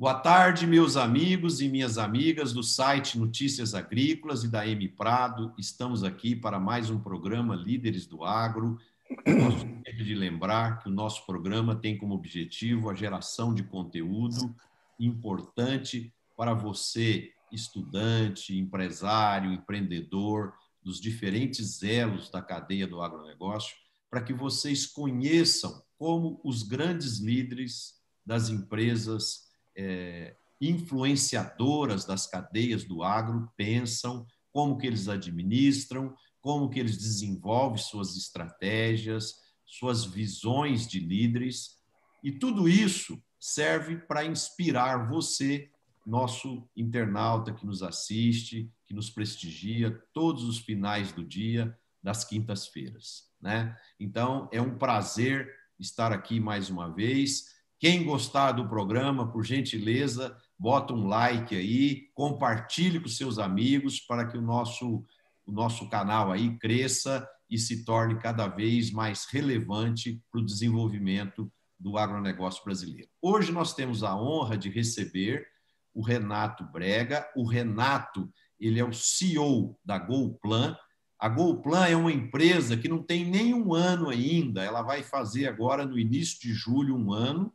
Boa tarde, meus amigos e minhas amigas do site Notícias Agrícolas e da M Prado. Estamos aqui para mais um programa Líderes do Agro. Gosto de lembrar que o nosso programa tem como objetivo a geração de conteúdo importante para você, estudante, empresário, empreendedor, dos diferentes elos da cadeia do agronegócio, para que vocês conheçam como os grandes líderes das empresas é, influenciadoras das cadeias do agro pensam, como que eles administram, como que eles desenvolvem suas estratégias, suas visões de líderes, e tudo isso serve para inspirar você, nosso internauta que nos assiste, que nos prestigia todos os finais do dia, das quintas-feiras. Né? Então, é um prazer estar aqui mais uma vez. Quem gostar do programa, por gentileza, bota um like aí, compartilhe com seus amigos para que o nosso, o nosso canal aí cresça e se torne cada vez mais relevante para o desenvolvimento do agronegócio brasileiro. Hoje nós temos a honra de receber o Renato Brega. O Renato, ele é o CEO da GoPlan. A GoPlan é uma empresa que não tem nem um ano ainda, ela vai fazer agora, no início de julho, um ano,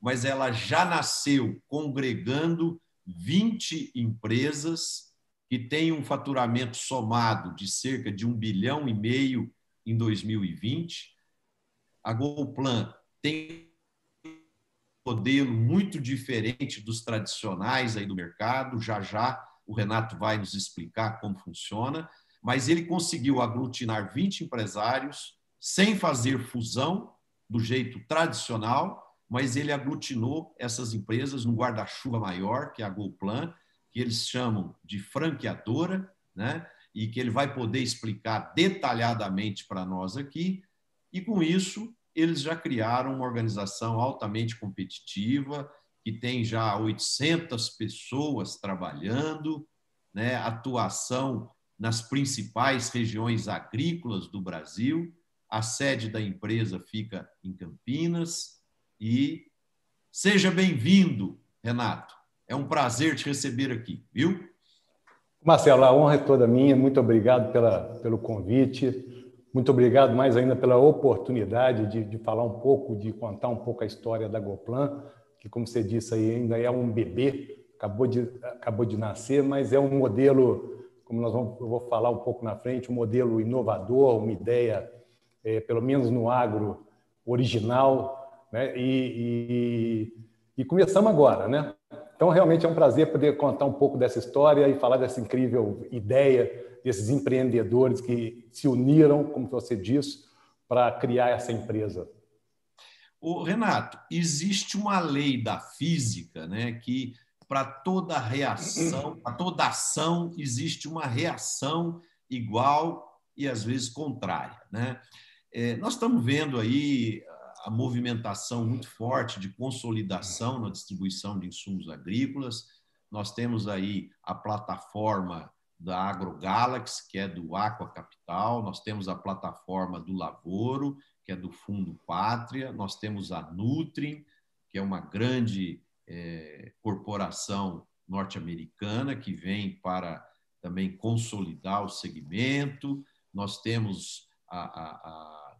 mas ela já nasceu congregando 20 empresas que têm um faturamento somado de cerca de um bilhão e meio em 2020. A GoPlan tem um modelo muito diferente dos tradicionais aí do mercado. Já já o Renato vai nos explicar como funciona, mas ele conseguiu aglutinar 20 empresários sem fazer fusão do jeito tradicional mas ele aglutinou essas empresas num guarda-chuva maior, que é a GoPlan, que eles chamam de franqueadora, né? e que ele vai poder explicar detalhadamente para nós aqui. E com isso, eles já criaram uma organização altamente competitiva, que tem já 800 pessoas trabalhando, né? atuação nas principais regiões agrícolas do Brasil. A sede da empresa fica em Campinas, e seja bem-vindo, Renato. É um prazer te receber aqui, viu? Marcelo, a honra é toda minha. Muito obrigado pela, pelo convite. Muito obrigado mais ainda pela oportunidade de, de falar um pouco, de contar um pouco a história da Goplan, que, como você disse aí, ainda é um bebê, acabou de, acabou de nascer, mas é um modelo, como nós vamos, eu vou falar um pouco na frente, um modelo inovador, uma ideia, é, pelo menos no agro, original, né? E, e, e, começamos agora, né? Então, realmente é um prazer poder contar um pouco dessa história e falar dessa incrível ideia desses empreendedores que se uniram, como você disse, para criar essa empresa. O Renato, existe uma lei da física, né, que para toda reação, para toda ação existe uma reação igual e às vezes contrária, né? É, nós estamos vendo aí a movimentação muito forte de consolidação na distribuição de insumos agrícolas. Nós temos aí a plataforma da AgroGalaxy, que é do Aqua Capital, nós temos a plataforma do Lavoro, que é do Fundo Pátria, nós temos a Nutrim, que é uma grande é, corporação norte-americana que vem para também consolidar o segmento, nós temos a, a, a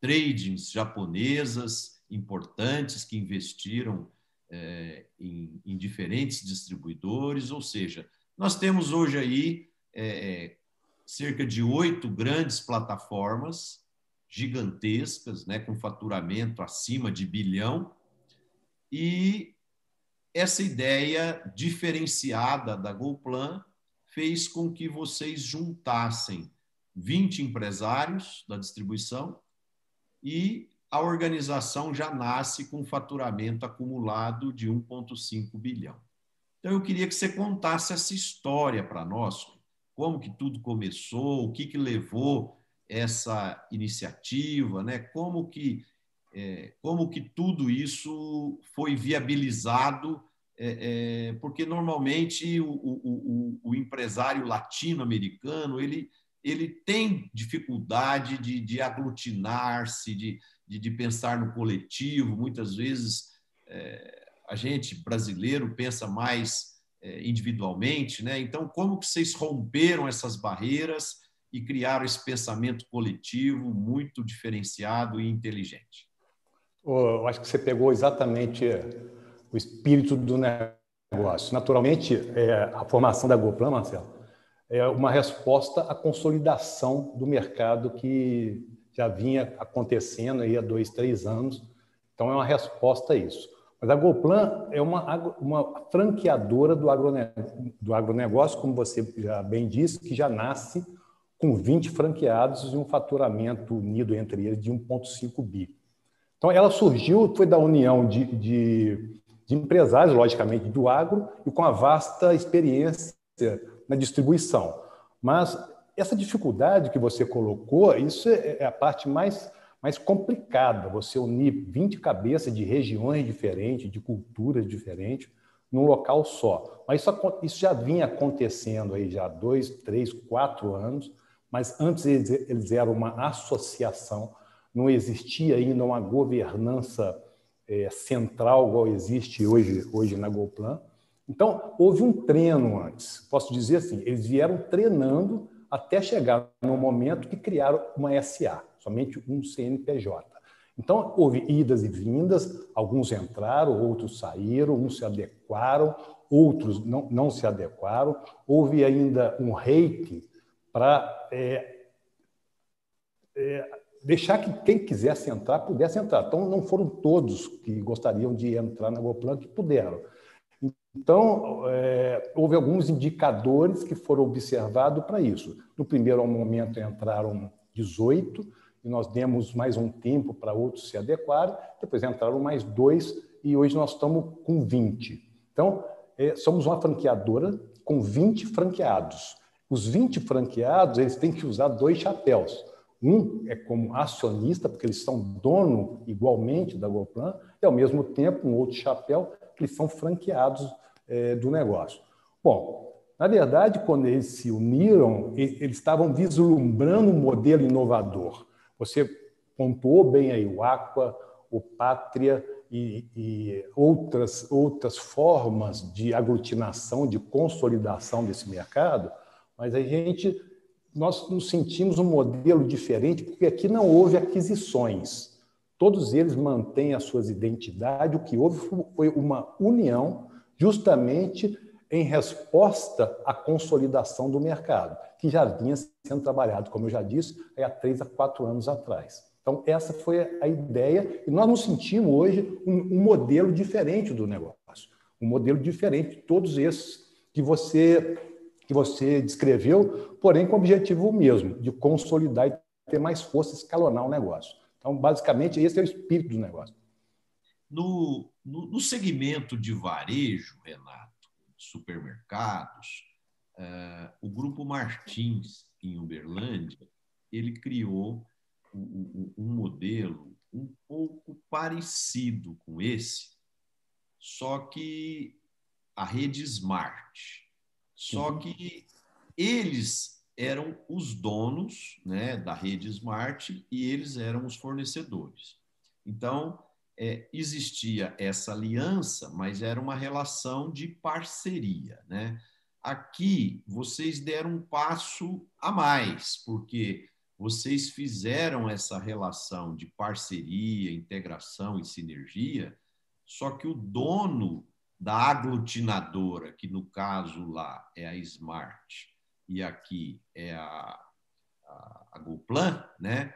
tradings japonesas importantes que investiram é, em, em, diferentes distribuidores, ou seja, nós temos hoje aí é, cerca de oito grandes plataformas gigantescas, né, com faturamento acima de bilhão, e essa ideia diferenciada da GoPlan fez com que vocês juntassem 20 empresários da distribuição e a organização já nasce com faturamento acumulado de 1,5 bilhão. Então, eu queria que você contasse essa história para nós, como que tudo começou, o que, que levou essa iniciativa, né? como, que, é, como que tudo isso foi viabilizado, é, é, porque normalmente o, o, o, o empresário latino-americano ele ele tem dificuldade de, de aglutinar-se, de, de, de, pensar no coletivo. Muitas vezes é, a gente brasileiro pensa mais é, individualmente, né? Então, como que vocês romperam essas barreiras e criaram esse pensamento coletivo muito diferenciado e inteligente? Eu acho que você pegou exatamente o espírito do negócio. Naturalmente, é, a formação da Goplan, Marcelo, é uma resposta à consolidação do mercado que já vinha acontecendo aí há dois, três anos. Então, é uma resposta a isso. Mas a Goplan é uma, uma franqueadora do, agronegócio, do agronegócio, como você já bem disse, que já nasce com 20 franqueados e um faturamento unido entre eles de 1,5 bi. Então, ela surgiu, foi da união de, de, de, empresários, logicamente, do agro, e com a vasta experiência na distribuição. Mas essa dificuldade que você colocou, isso é, é a parte mais, mais complicada, você unir 20 cabeças de regiões diferentes, de culturas diferentes, num local só. Mas isso, isso já vinha acontecendo aí já há dois, três, quatro anos, mas antes eles, eles eram uma associação não existia ainda uma governança é, central igual existe hoje, hoje na Golplan. Então, houve um treino antes. Posso dizer assim, eles vieram treinando até chegar no momento que criaram uma SA, somente um CNPJ. Então, houve idas e vindas, alguns entraram, outros saíram, uns se adequaram, outros não, não se adequaram. Houve ainda um reiki para é, é, deixar que quem quisesse entrar pudesse entrar. Então, não foram todos que gostariam de entrar na GoPlan que puderam. Então, é, houve alguns indicadores que foram observados para isso. No primeiro momento entraram 18, e nós demos mais um tempo para outros se adequarem, depois entraram mais dois, e hoje nós estamos com 20. Então, é, somos uma franqueadora com 20 franqueados. Os 20 franqueados, eles têm que usar dois chapéus. Um é como acionista, porque eles são dono igualmente da Goplan, e ao mesmo tempo um outro chapéu, eles são franqueados é, do negócio. Bom, na verdade, quando eles se uniram, eles estavam vislumbrando um modelo inovador. Você pontuou bem aí o Aqua, o Pátria e, e outras, outras formas de aglutinação, de consolidação desse mercado, mas a gente nós nos sentimos um modelo diferente, porque aqui não houve aquisições. Todos eles mantêm as suas identidades. O que houve foi uma união, justamente em resposta à consolidação do mercado, que já vinha sendo trabalhado, como eu já disse, há três a quatro anos atrás. Então, essa foi a ideia, e nós nos sentimos hoje um, um modelo diferente do negócio, um modelo diferente de todos esses que você que você descreveu, porém com o objetivo mesmo, de consolidar e ter mais força, escalonar o negócio. Então, basicamente, esse é o espírito do negócio. No, no, no segmento de varejo, Renato, supermercados, uh, o Grupo Martins, em Uberlândia, ele criou um, um modelo um pouco parecido com esse, só que a rede Smart. Só que eles eram os donos né, da rede Smart e eles eram os fornecedores. Então, é, existia essa aliança, mas era uma relação de parceria. Né? Aqui, vocês deram um passo a mais, porque vocês fizeram essa relação de parceria, integração e sinergia, só que o dono da aglutinadora, que no caso lá é a Smart e aqui é a, a, a Goplan, né?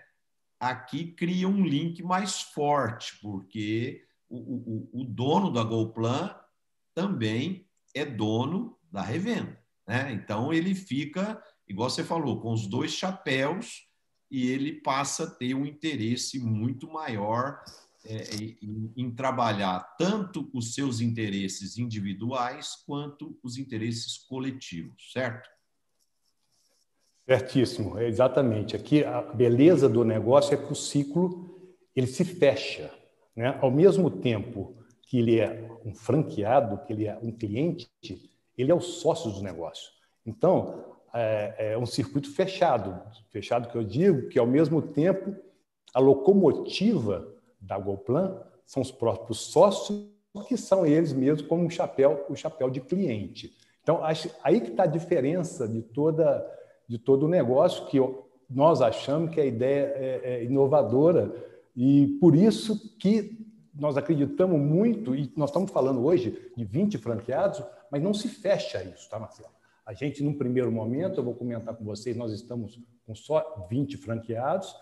aqui cria um link mais forte, porque o, o, o dono da Goplan também é dono da revenda. Né? Então ele fica, igual você falou, com os dois chapéus e ele passa a ter um interesse muito maior é, em, em, trabalhar tanto os seus interesses individuais quanto os interesses coletivos, certo? Certíssimo, é exatamente. Aqui a beleza do negócio é que o ciclo ele se fecha, né? Ao mesmo tempo que ele é um franqueado, que ele é um cliente, ele é o sócio do negócio. Então é, é um circuito fechado, fechado que eu digo que ao mesmo tempo a locomotiva da Golplan são os próprios sócios que são eles mesmos como um chapéu, o chapéu de cliente. Então, acho, aí que está a diferença de, toda, de todo o negócio, que nós achamos que a ideia é, é inovadora. E por isso que nós acreditamos muito, e nós estamos falando hoje de 20 franqueados, mas não se fecha isso, tá, Marcelo? A gente, num primeiro momento, eu vou comentar com vocês, nós estamos com só 20 franqueados,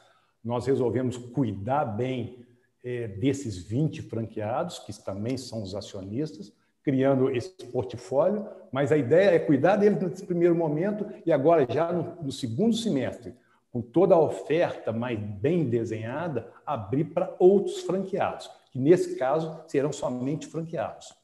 nós resolvemos cuidar bem é, desses 20 franqueados, que também são os acionistas, criando esse portfólio, mas a ideia é cuidar deles nesse primeiro momento e agora, já no, no segundo semestre, com toda a oferta mais bem desenhada, abrir para outros franqueados, que nesse caso serão somente franqueados.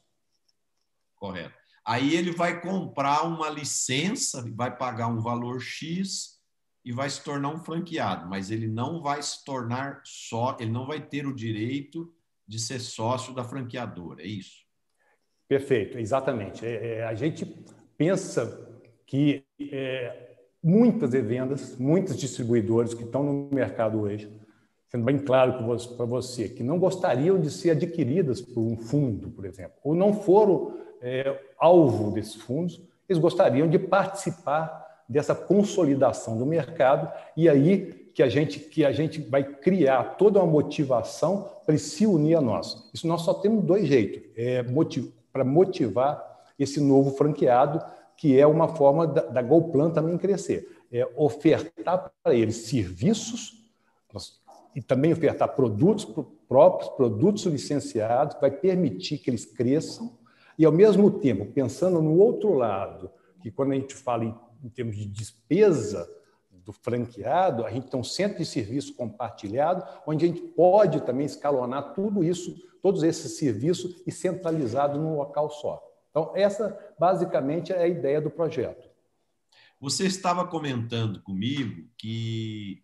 Correto. Aí ele vai comprar uma licença, vai pagar um valor X e vai se tornar um franqueado, mas ele não vai se tornar só, ele não vai ter o direito de ser sócio da franqueadora, é isso? Perfeito, exatamente. É, é, a gente pensa que é, muitas vendas, muitos distribuidores que estão no mercado hoje, sendo bem claro para você, que não gostariam de ser adquiridas por um fundo, por exemplo, ou não foram é, alvo desses fundos, eles gostariam de participar dessa consolidação do mercado e aí que a gente que a gente vai criar toda uma motivação para se unir a nós. Isso nós só temos dois jeitos, é motiv para motivar esse novo franqueado, que é uma forma da, da GoPlan também crescer, é ofertar para eles serviços e também ofertar produtos próprios, produtos licenciados, vai permitir que eles cresçam e ao mesmo tempo pensando no outro lado, que quando a gente fala em em termos de despesa do franqueado, a gente tem um centro de serviço compartilhado, onde a gente pode também escalonar tudo isso, todos esses serviços e centralizado num local só. Então, essa basicamente é a ideia do projeto. Você estava comentando comigo que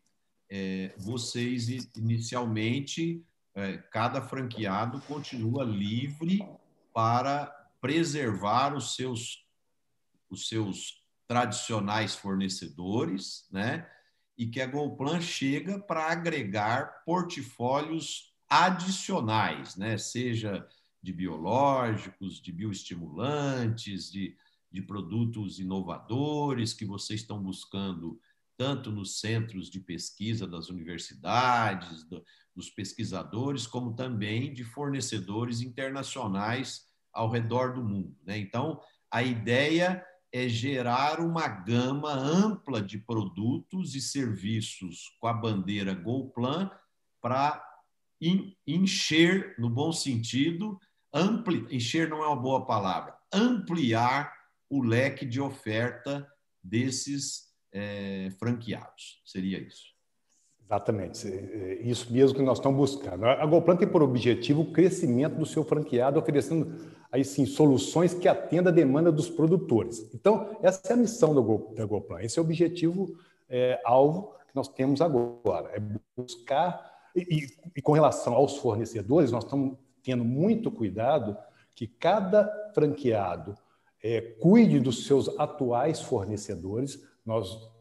é, vocês inicialmente é, cada franqueado continua livre para preservar os seus os seus tradicionais fornecedores, né? E que a GoPlan chega para agregar portfólios adicionais, né? Seja de biológicos, de bioestimulantes, de, de produtos inovadores que vocês estão buscando tanto nos centros de pesquisa das universidades, do, dos pesquisadores, como também de fornecedores internacionais ao redor do mundo. Né? Então, a ideia é gerar uma gama ampla de produtos e serviços com a bandeira GoPlan para encher, no bom sentido, ampli, encher não é uma boa palavra, ampliar o leque de oferta desses é, franqueados. Seria isso. Exatamente, é, isso mesmo que nós estamos buscando. A GoPlan tem por objetivo o crescimento do seu franqueado, oferecendo aí sim soluções que atendam a demanda dos produtores. Então, essa é a missão da GoPlan, esse é o objetivo é, alvo que nós temos agora, é buscar, e, e com relação aos fornecedores, nós estamos tendo muito cuidado que cada franqueado é, cuide dos seus atuais fornecedores, nós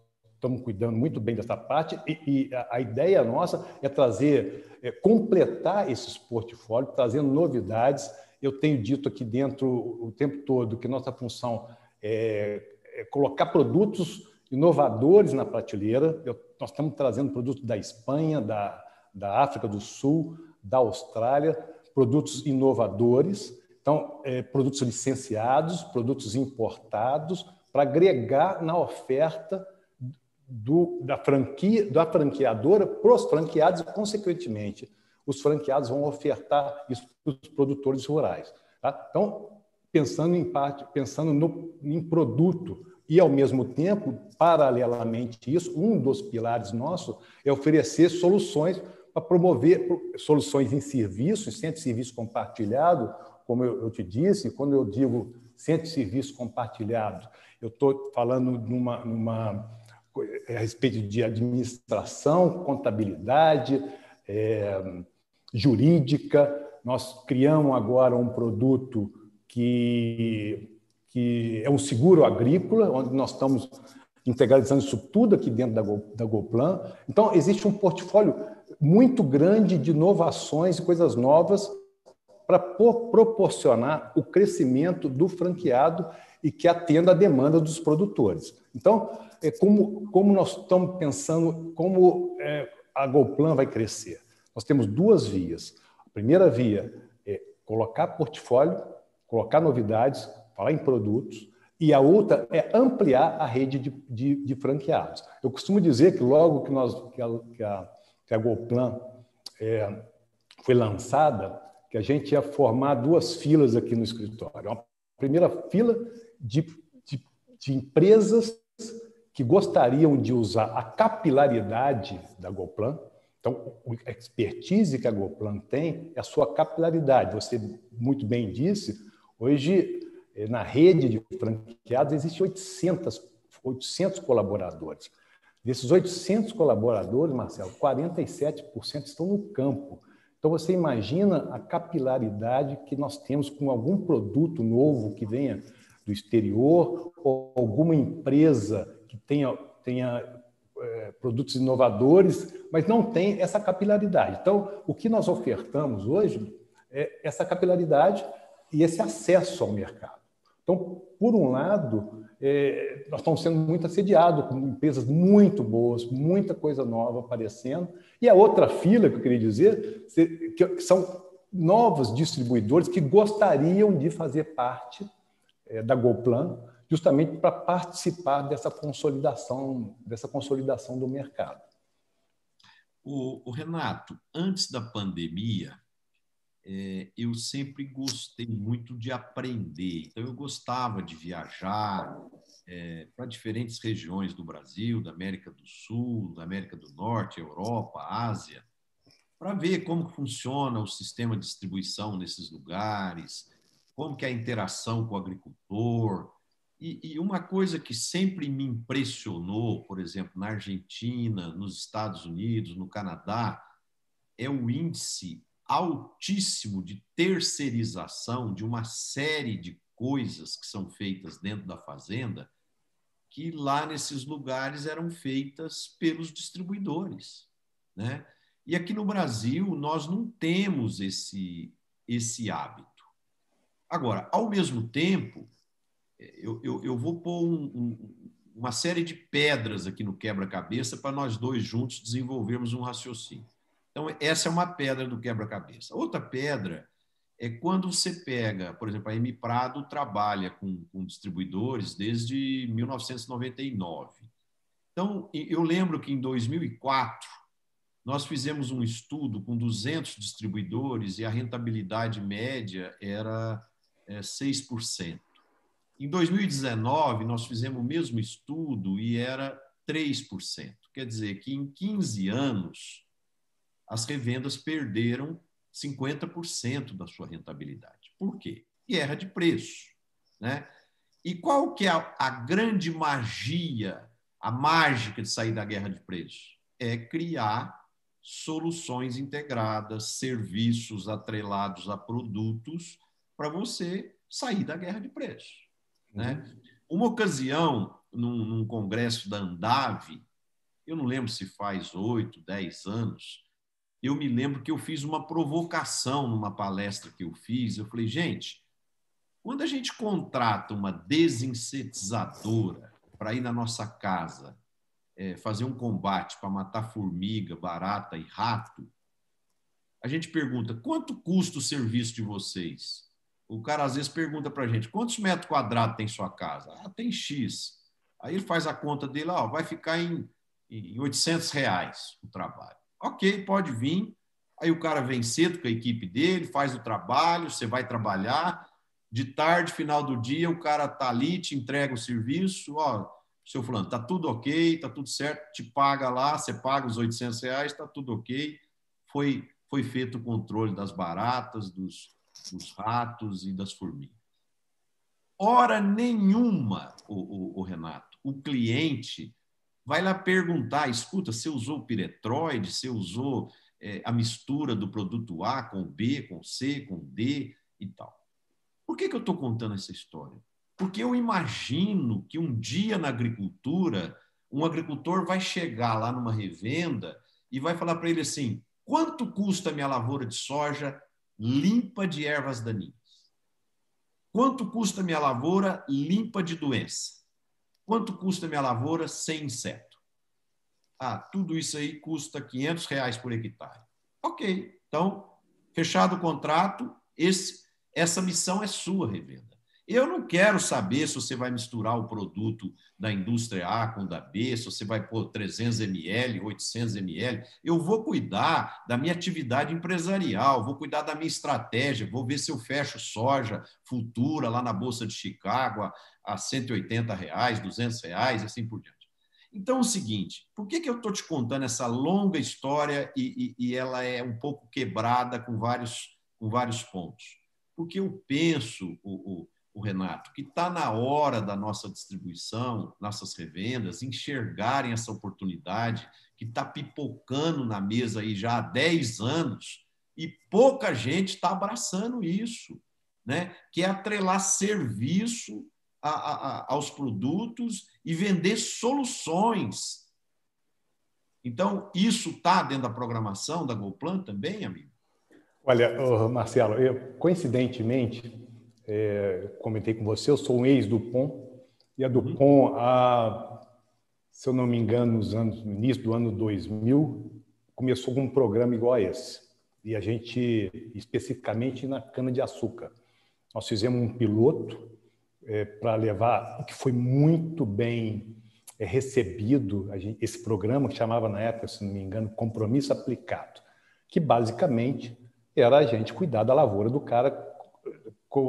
estamos cuidando muito bem dessa parte e, e a, ideia nossa é trazer, é, completar esses portfólios, trazendo novidades. Eu tenho dito aqui dentro o tempo todo que nossa função é, é colocar produtos inovadores na prateleira. Eu, nós estamos trazendo produtos da Espanha, da, da África do Sul, da Austrália, produtos inovadores, então, é, produtos licenciados, produtos importados, para agregar na oferta do, da, franquia, da franqueadora para os franqueados e, consequentemente, os franqueados vão ofertar isso para os produtores rurais. Tá? Então, pensando em parte, pensando no, em produto e, ao mesmo tempo, paralelamente isso, um dos pilares nossos é oferecer soluções para promover soluções em serviço, em centro de serviço compartilhado, como eu, te disse, quando eu digo centro de serviço compartilhado, eu estou falando numa, numa a respeito de administração, contabilidade, é, jurídica. Nós criamos agora um produto que, que é um seguro agrícola, onde nós estamos integralizando isso tudo aqui dentro da, da GoPlan. Então, existe um portfólio muito grande de inovações e coisas novas para proporcionar o crescimento do franqueado e que atenda a demanda dos produtores. Então, é como, como nós estamos pensando, como é, a Golplan vai crescer? Nós temos duas vias. A primeira via é colocar portfólio, colocar novidades, falar em produtos, e a outra é ampliar a rede de, de, de franqueados. Eu costumo dizer que logo que, nós, que, a, que, a, que a Golplan é, foi lançada, que a gente ia formar duas filas aqui no escritório. A primeira fila de, de, de empresas que gostariam de usar a capilaridade da Golplan. Então, a expertise que a Golplan tem é a sua capilaridade. Você muito bem disse, hoje eh, na rede de franqueados existem 800, 800 colaboradores. Desses 800 colaboradores, Marcelo, 47% estão no campo. Então, você imagina a capilaridade que nós temos com algum produto novo que venha do exterior ou alguma empresa que tenha, tenha é, produtos inovadores, mas não tem essa capilaridade. Então, o que nós ofertamos hoje é essa capilaridade e esse acesso ao mercado. Então, por um lado, é, nós estamos sendo muito assediados com empresas muito boas, muita coisa nova aparecendo. E a outra fila que eu queria dizer, que são novos distribuidores que gostariam de fazer parte é, da GoPlan, justamente para participar dessa consolidação, dessa consolidação do mercado. O, o Renato, antes da pandemia, é, eu sempre gostei muito de aprender. Então, eu gostava de viajar é, para diferentes regiões do Brasil, da América do Sul, da América do Norte, Europa, Ásia, para ver como funciona o sistema de distribuição nesses lugares, como que é a interação com o agricultor. E, e uma coisa que sempre me impressionou, por exemplo, na Argentina, nos Estados Unidos, no Canadá, é o índice altíssimo de terceirização de uma série de coisas que são feitas dentro da fazenda, que lá nesses lugares eram feitas pelos distribuidores, né? E aqui no Brasil nós não temos esse esse hábito. Agora, ao mesmo tempo, eu, eu, eu vou pôr um, um, uma série de pedras aqui no quebra-cabeça para nós dois juntos desenvolvermos um raciocínio. Então, essa é uma pedra do quebra-cabeça. Outra pedra é quando você pega, por exemplo, a M Prado trabalha com, com distribuidores desde 1999. Então, eu lembro que em 2004 nós fizemos um estudo com 200 distribuidores e a rentabilidade média era é, 6%. Em 2019, nós fizemos o mesmo estudo e era 3%. Quer dizer que em 15 anos, as revendas perderam 50% da sua rentabilidade. Por quê? Guerra de preço. Né? E qual que é a, a grande magia, a mágica de sair da guerra de preço? É criar soluções integradas, serviços atrelados a produtos para você sair da guerra de preço. Né? Uma ocasião, num, num, congresso da Andave, eu não lembro se faz oito, dez anos, eu me lembro que eu fiz uma provocação numa palestra que eu fiz. Eu falei, gente, quando a gente contrata uma desinsetizadora para ir na nossa casa é, fazer um combate para matar formiga, barata e rato, a gente pergunta quanto custa o serviço de vocês? O cara às vezes pergunta para a gente quantos metros quadrados tem sua casa? Ah, tem X. Aí ele faz a conta dele, ó, vai ficar em, em 800 reais o trabalho. Ok, pode vir. Aí o cara vem cedo com a equipe dele, faz o trabalho, você vai trabalhar. De tarde, final do dia, o cara tá ali, te entrega o serviço. Ó, seu fulano, tá tudo ok, tá tudo certo, te paga lá, você paga os 800 reais, tá tudo ok. Foi, foi feito o controle das baratas, dos, dos ratos e das formigas. Hora nenhuma, o, o, o Renato, o cliente vai lá perguntar, escuta, você usou o piretroide, você usou é, a mistura do produto A com B, com C, com D e tal. Por que, que eu estou contando essa história? Porque eu imagino que um dia na agricultura, um agricultor vai chegar lá numa revenda e vai falar para ele assim: quanto custa minha lavoura de soja limpa de ervas daninhas. Quanto custa minha lavoura limpa de doença? Quanto custa minha lavoura sem inseto? Ah, tudo isso aí custa 500 reais por hectare. Ok, então, fechado o contrato, esse, essa missão é sua, revenda. Eu não quero saber se você vai misturar o produto da indústria A com da B, se você vai pôr 300 ml, 800 ml. Eu vou cuidar da minha atividade empresarial, vou cuidar da minha estratégia, vou ver se eu fecho soja futura lá na Bolsa de Chicago a 180 reais, 200 reais, assim por diante. Então, é o seguinte, por que, que eu estou te contando essa longa história e, e, e ela é um pouco quebrada com vários, com vários pontos? Porque eu penso, o, o o Renato, que está na hora da nossa distribuição, nossas revendas, enxergarem essa oportunidade que está pipocando na mesa aí já há 10 anos e pouca gente está abraçando isso, né? que é atrelar serviço a, a, aos produtos e vender soluções. Então, isso está dentro da programação da GoPlan também, amigo? Olha, Marcelo, eu, coincidentemente, é, comentei com você, eu sou um ex-Dupont, e a Dupont, uhum. a, se eu não me engano, nos anos, no início do ano 2000, começou com um programa igual a esse. E a gente, especificamente na cana-de-açúcar. Nós fizemos um piloto é, para levar, que foi muito bem é, recebido, gente, esse programa que chamava na época, se não me engano, Compromisso Aplicado, que basicamente era a gente cuidar da lavoura do cara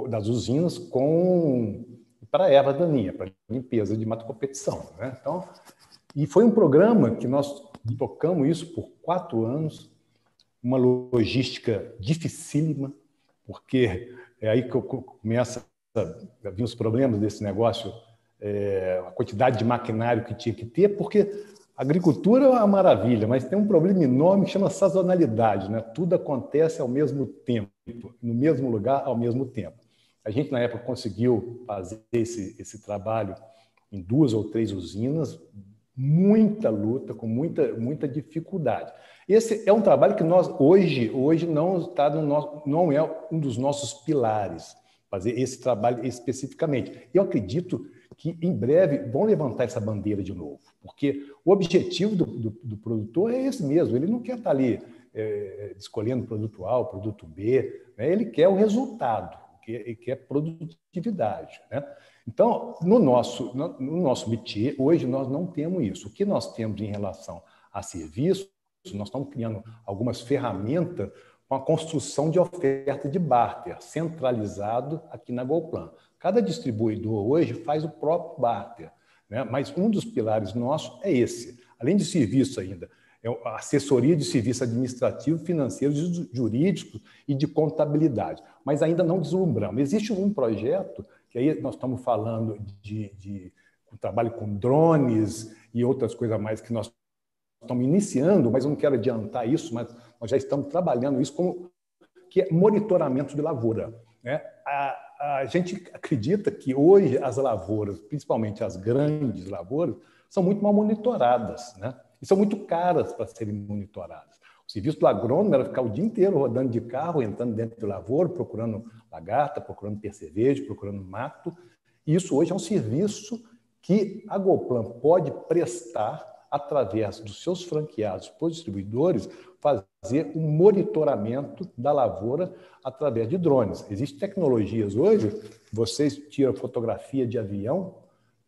das usinas com para erva daninha, para limpeza de mato competição. Né? Então, e foi um programa que nós tocamos isso por quatro anos, uma logística dificílima, porque é aí que começa a vir os problemas desse negócio, é, a quantidade de maquinário que tinha que ter, porque agricultura é uma maravilha, mas tem um problema enorme que chama sazonalidade, né? Tudo acontece ao mesmo tempo, no mesmo lugar ao mesmo tempo. A gente na época conseguiu fazer esse, esse trabalho em duas ou três usinas, muita luta, com muita muita dificuldade. Esse é um trabalho que nós hoje hoje não está no nosso, não é um dos nossos pilares fazer esse trabalho especificamente. Eu acredito que em breve vão levantar essa bandeira de novo, porque o objetivo do, do, do produtor é esse mesmo, ele não quer estar ali é, escolhendo produto A, produto B, né? ele quer o resultado, que, que é produtividade. Né? Então, no nosso, no, no nosso métier, hoje nós não temos isso. O que nós temos em relação a serviços, nós estamos criando algumas ferramentas com a construção de oferta de barter, centralizado aqui na Golplan. Cada distribuidor hoje faz o próprio barter, né? mas um dos pilares nossos é esse. Além de serviço ainda, é assessoria de serviço administrativo, financeiro, jurídico e de contabilidade. Mas ainda não deslumbramos. Existe um projeto, que aí nós estamos falando de, de um trabalho com drones e outras coisas mais que nós estamos iniciando, mas eu não quero adiantar isso, mas nós já estamos trabalhando isso como que é monitoramento de lavoura. Né? A, a gente acredita que hoje as lavouras, principalmente as grandes lavouras, são muito mal monitoradas, né? E são muito caras para serem monitoradas. O serviço do agrônomo era ficar o dia inteiro rodando de carro, entrando dentro do lavoura, procurando lagarta, procurando percevejo, procurando mato. E isso hoje é um serviço que a Goplan pode prestar através dos seus franqueados para os distribuidores, fazer um monitoramento da lavoura através de drones. Existem tecnologias hoje, vocês tiram fotografia de avião,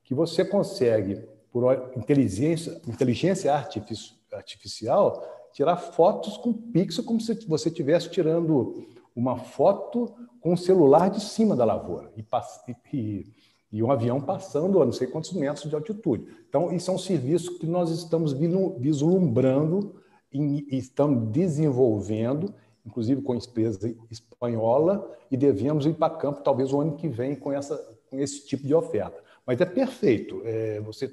que você consegue, por inteligência, inteligência artificial, tirar fotos com pixel como se você estivesse tirando uma foto com o celular de cima da lavoura e, e, e, um avião passando a não sei quantos metros de altitude. Então, isso é um serviço que nós estamos vislumbrando e estamos desenvolvendo, inclusive com a empresa espanhola, e devemos ir para campo talvez o ano que vem com, essa, com esse tipo de oferta. Mas é perfeito, é, você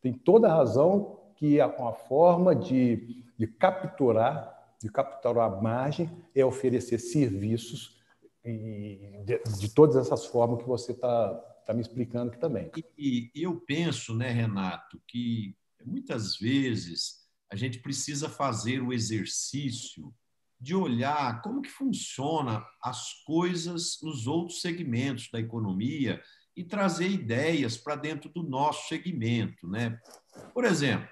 tem toda a razão que a, a forma de, de capturar de capturar a margem é oferecer serviços de, de, todas essas formas que você está tá me explicando aqui também. E, e eu penso, né, Renato, que muitas vezes a gente precisa fazer o exercício de olhar como que funciona as coisas nos outros segmentos da economia e trazer ideias para dentro do nosso segmento, né? Por exemplo,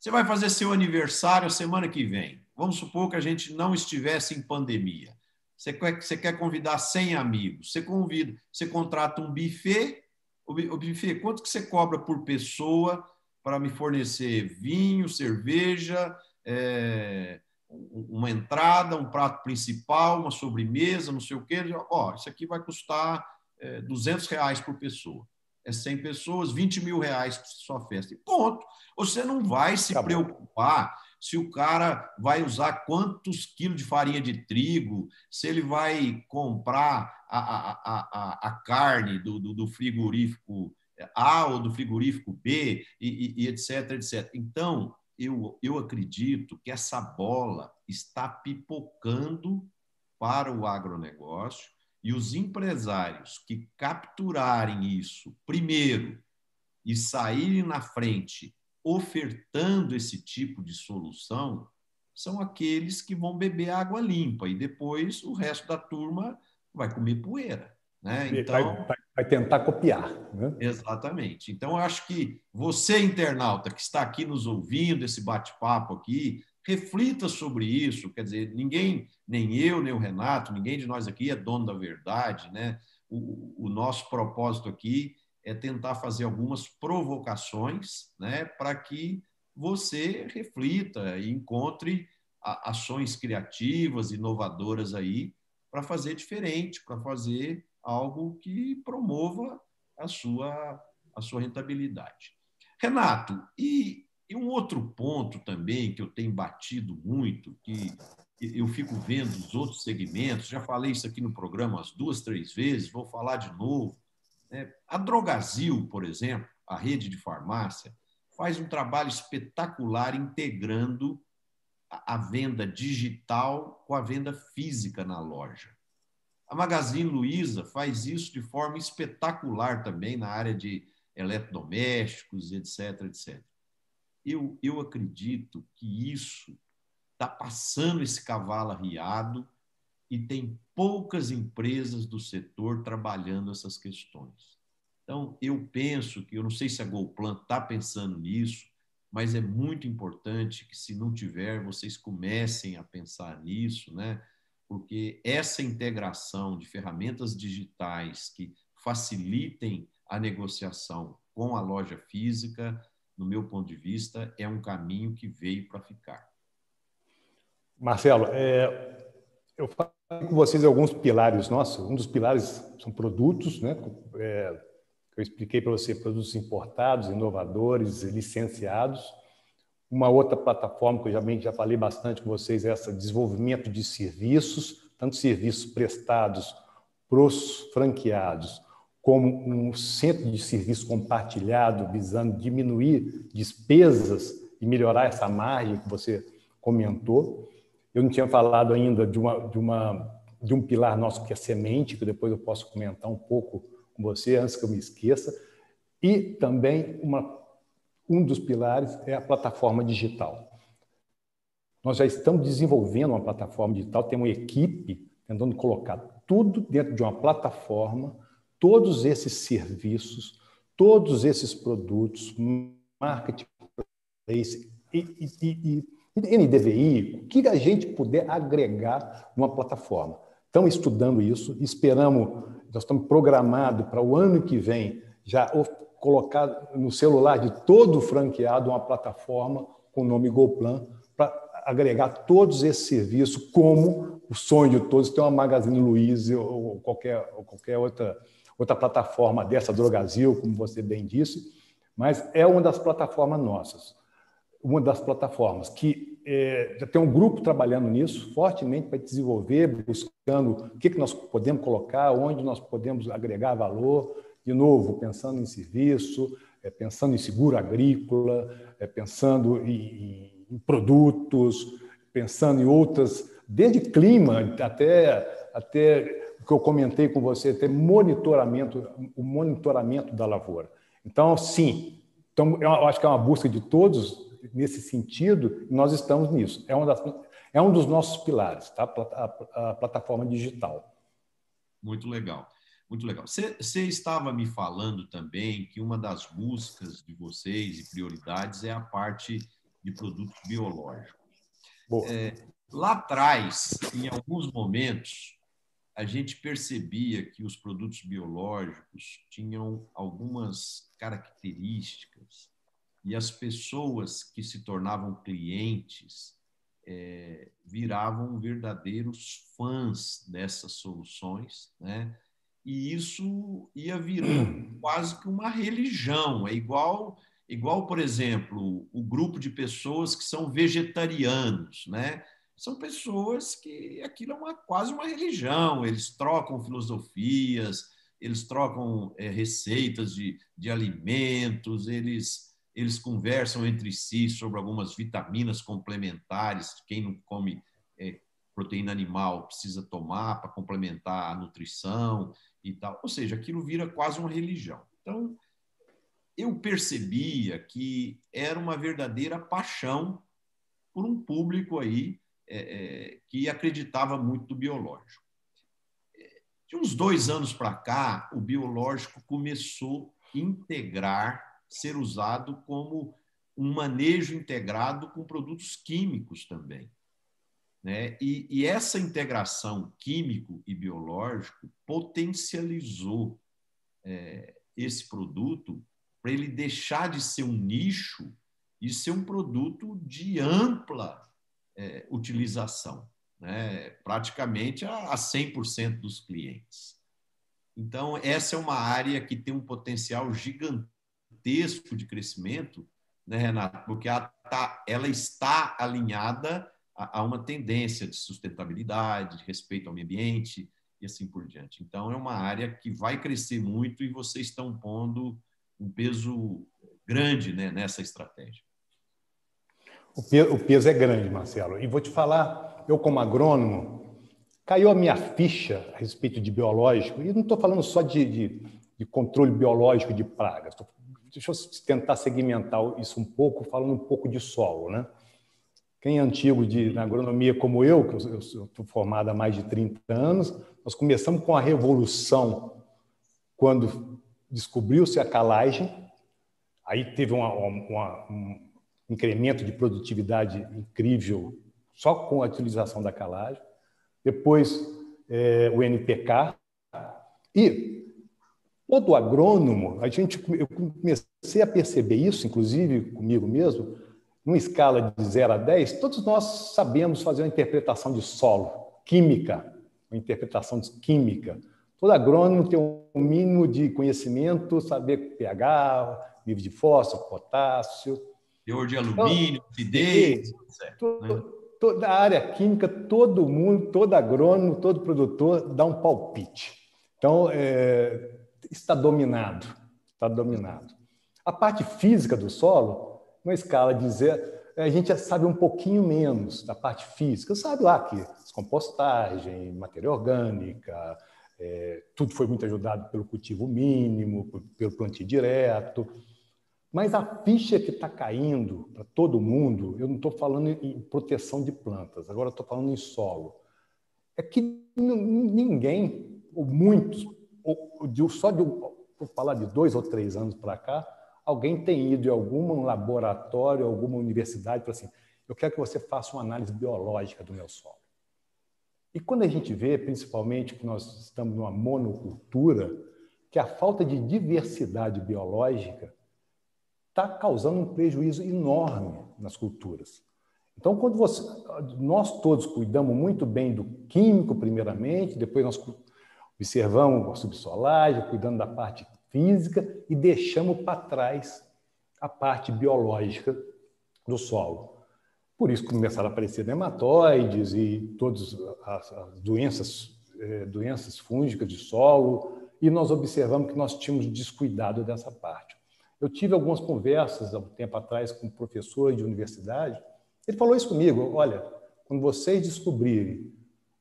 você vai fazer seu aniversário a semana que vem. Vamos supor que a gente não estivesse em pandemia. Você quer, você quer convidar 100 amigos. Você convida, você contrata um buffet. O buffet, quanto que você cobra por pessoa para me fornecer vinho, cerveja, é, uma entrada, um prato principal, uma sobremesa, não sei o quê. Ó, isso aqui vai custar é, 200 reais por pessoa. É 100 pessoas, 20 mil reais para sua festa. E ponto. Você não vai se preocupar se o cara vai usar quantos quilos de farinha de trigo, se ele vai comprar a, a, a, a carne do, do, do, frigorífico A ou do frigorífico B, e, e, e etc, etc. Então, eu, eu acredito que essa bola está pipocando para o agronegócio e os empresários que capturarem isso primeiro e saírem na frente ofertando esse tipo de solução são aqueles que vão beber água limpa e depois o resto da turma vai comer poeira. Né? Então, vai, vai, vai tentar copiar. Né? Exatamente. Então, acho que você, internauta, que está aqui nos ouvindo, esse bate-papo aqui, reflita sobre isso. Quer dizer, ninguém, nem eu, nem o Renato, ninguém de nós aqui é dono da verdade. Né? O, o nosso propósito aqui é tentar fazer algumas provocações né, para que você reflita e encontre ações criativas, inovadoras aí, para fazer diferente, para fazer algo que promova a sua, a sua rentabilidade. Renato, e, e um outro ponto também que eu tenho batido muito, que eu fico vendo os outros segmentos, já falei isso aqui no programa umas duas, três vezes, vou falar de novo, né? A Drogazil, por exemplo, a rede de farmácia, faz um trabalho espetacular integrando a venda digital com a venda física na loja. A Magazine Luiza faz isso de forma espetacular também na área de eletrodomésticos, etc, etc. Eu, eu acredito que isso está passando esse cavalo arriado e tem poucas empresas do setor trabalhando essas questões. Então, eu penso que, eu não sei se a GoPlan está pensando nisso, mas é muito importante que, se não tiver, vocês comecem a pensar nisso, né? Porque essa integração de ferramentas digitais que facilitem a negociação com a loja física, no meu ponto de vista, é um caminho que veio para ficar. Marcelo, é, eu falo com vocês alguns pilares nossos. Um dos pilares são produtos, né? É, eu expliquei para você, produtos importados, inovadores, licenciados. Uma outra plataforma que eu já, já falei bastante com vocês é essa desenvolvimento de serviços, tanto serviços prestados para os franqueados, como um centro de serviço compartilhado, visando diminuir despesas e melhorar essa margem que você comentou. Eu não tinha falado ainda de, uma, de, uma, de um pilar nosso que é semente, que depois eu posso comentar um pouco com você, antes que eu me esqueça. E também uma, um dos pilares é a plataforma digital. Nós já estamos desenvolvendo uma plataforma digital, temos uma equipe tentando colocar tudo dentro de uma plataforma, todos esses serviços, todos esses produtos, marketing, e, e, e, NDVI, o que a gente puder agregar numa plataforma. Estamos estudando isso, esperamos, nós estamos programados para o ano que vem já colocar no celular de todo franqueado uma plataforma com o nome GoPlan para agregar todos esses serviços, como o sonho de todos ter uma Magazine Luiza ou qualquer, ou qualquer outra, outra plataforma dessa, Drogazil, como você bem disse, mas é uma das plataformas nossas uma das plataformas que é, já tem um grupo trabalhando nisso fortemente para desenvolver, buscando o que, que nós podemos colocar, onde nós podemos agregar valor. De novo, pensando em serviço, é, pensando em seguro agrícola, é, pensando em, em, produtos, pensando em outras, desde clima até, até o que eu comentei com você, até monitoramento, o monitoramento da lavoura. Então, sim, então, eu acho que é uma busca de todos nesse sentido, nós estamos nisso. É das, É um dos nossos pilares, tá? a, a plataforma digital. Muito legal. Muito legal. Você estava me falando também que uma das buscas de vocês e prioridades é a parte de produtos biológicos. É, lá atrás, em alguns momentos, a gente percebia que os produtos biológicos tinham algumas características e as pessoas que se tornavam clientes é, viravam verdadeiros fãs dessas soluções, né? E isso ia virando quase que uma religião. É igual, igual, por exemplo, o grupo de pessoas que são vegetarianos, né? São pessoas que aquilo é uma, quase uma religião. Eles trocam filosofias, eles trocam é, receitas de, de alimentos, eles eles conversam entre si sobre algumas vitaminas complementares. Quem não come é, proteína animal precisa tomar para complementar a nutrição e tal. Ou seja, aquilo vira quase uma religião. Então, eu percebia que era uma verdadeira paixão por um público aí é, é, que acreditava muito no biológico. De uns dois anos para cá, o biológico começou a integrar, ser usado como um manejo integrado com produtos químicos também. Né? E, e, essa integração químico e biológico potencializou é, esse produto para ele deixar de ser um nicho e ser um produto de ampla é, utilização, né? praticamente a, a 100% dos clientes. Então, essa é uma área que tem um potencial gigantesco de crescimento, né, Renato? Porque tá, ela está alinhada a, uma tendência de sustentabilidade, de respeito ao meio ambiente e assim por diante. Então, é uma área que vai crescer muito e vocês estão pondo um peso grande né, nessa estratégia. O peso é grande, Marcelo. E vou te falar, eu como agrônomo, caiu a minha ficha a respeito de biológico, e não estou falando só de, de, de, controle biológico de pragas. Deixa eu tentar segmentar isso um pouco, falando um pouco de solo. Né? Quem é antigo de, na agronomia como eu, que eu estou formado há mais de 30 anos, nós começamos com a revolução quando descobriu-se a calagem, aí teve uma, uma, um incremento de produtividade incrível só com a utilização da calagem. Depois, é, o NPK. E todo agrônomo, a gente, eu comecei a perceber isso, inclusive comigo mesmo, numa escala de 0 a 10, todos nós sabemos fazer uma interpretação de solo, química, uma interpretação de química. Todo agrônomo tem um mínimo de conhecimento, saber pH, nível de fósforo, potássio. Teor de alumínio, então, acidez. Né? Toda a área química, todo mundo, todo agrônomo, todo produtor dá um palpite. Então, é, está dominado, está dominado. A parte física do solo uma escala de zero, a gente já sabe um pouquinho menos da parte física. Sabe lá que descompostagem, matéria orgânica, é, tudo foi muito ajudado pelo cultivo mínimo, pelo plantio direto. Mas a ficha que está caindo para todo mundo, eu não estou falando em proteção de plantas, agora estou falando em solo, é que ninguém, ou muitos, ou só de, falar de dois ou três anos para cá, alguém tem ido em algum laboratório, alguma universidade falou assim: eu quero que você faça uma análise biológica do meu solo. E quando a gente vê, principalmente, que nós estamos numa monocultura, que a falta de diversidade biológica está causando um prejuízo enorme nas culturas. Então, quando você, nós todos cuidamos muito bem do químico, primeiramente, depois nós observamos a subsolagem, cuidando da parte física e deixamos para trás a parte biológica do solo. Por isso começaram a aparecer nematóides e todas as doenças, eh, doenças fúngicas de solo, e nós observamos que nós tínhamos descuidado dessa parte. Eu tive algumas conversas há um tempo atrás com um professor de universidade, ele falou isso comigo, olha, quando vocês descobrirem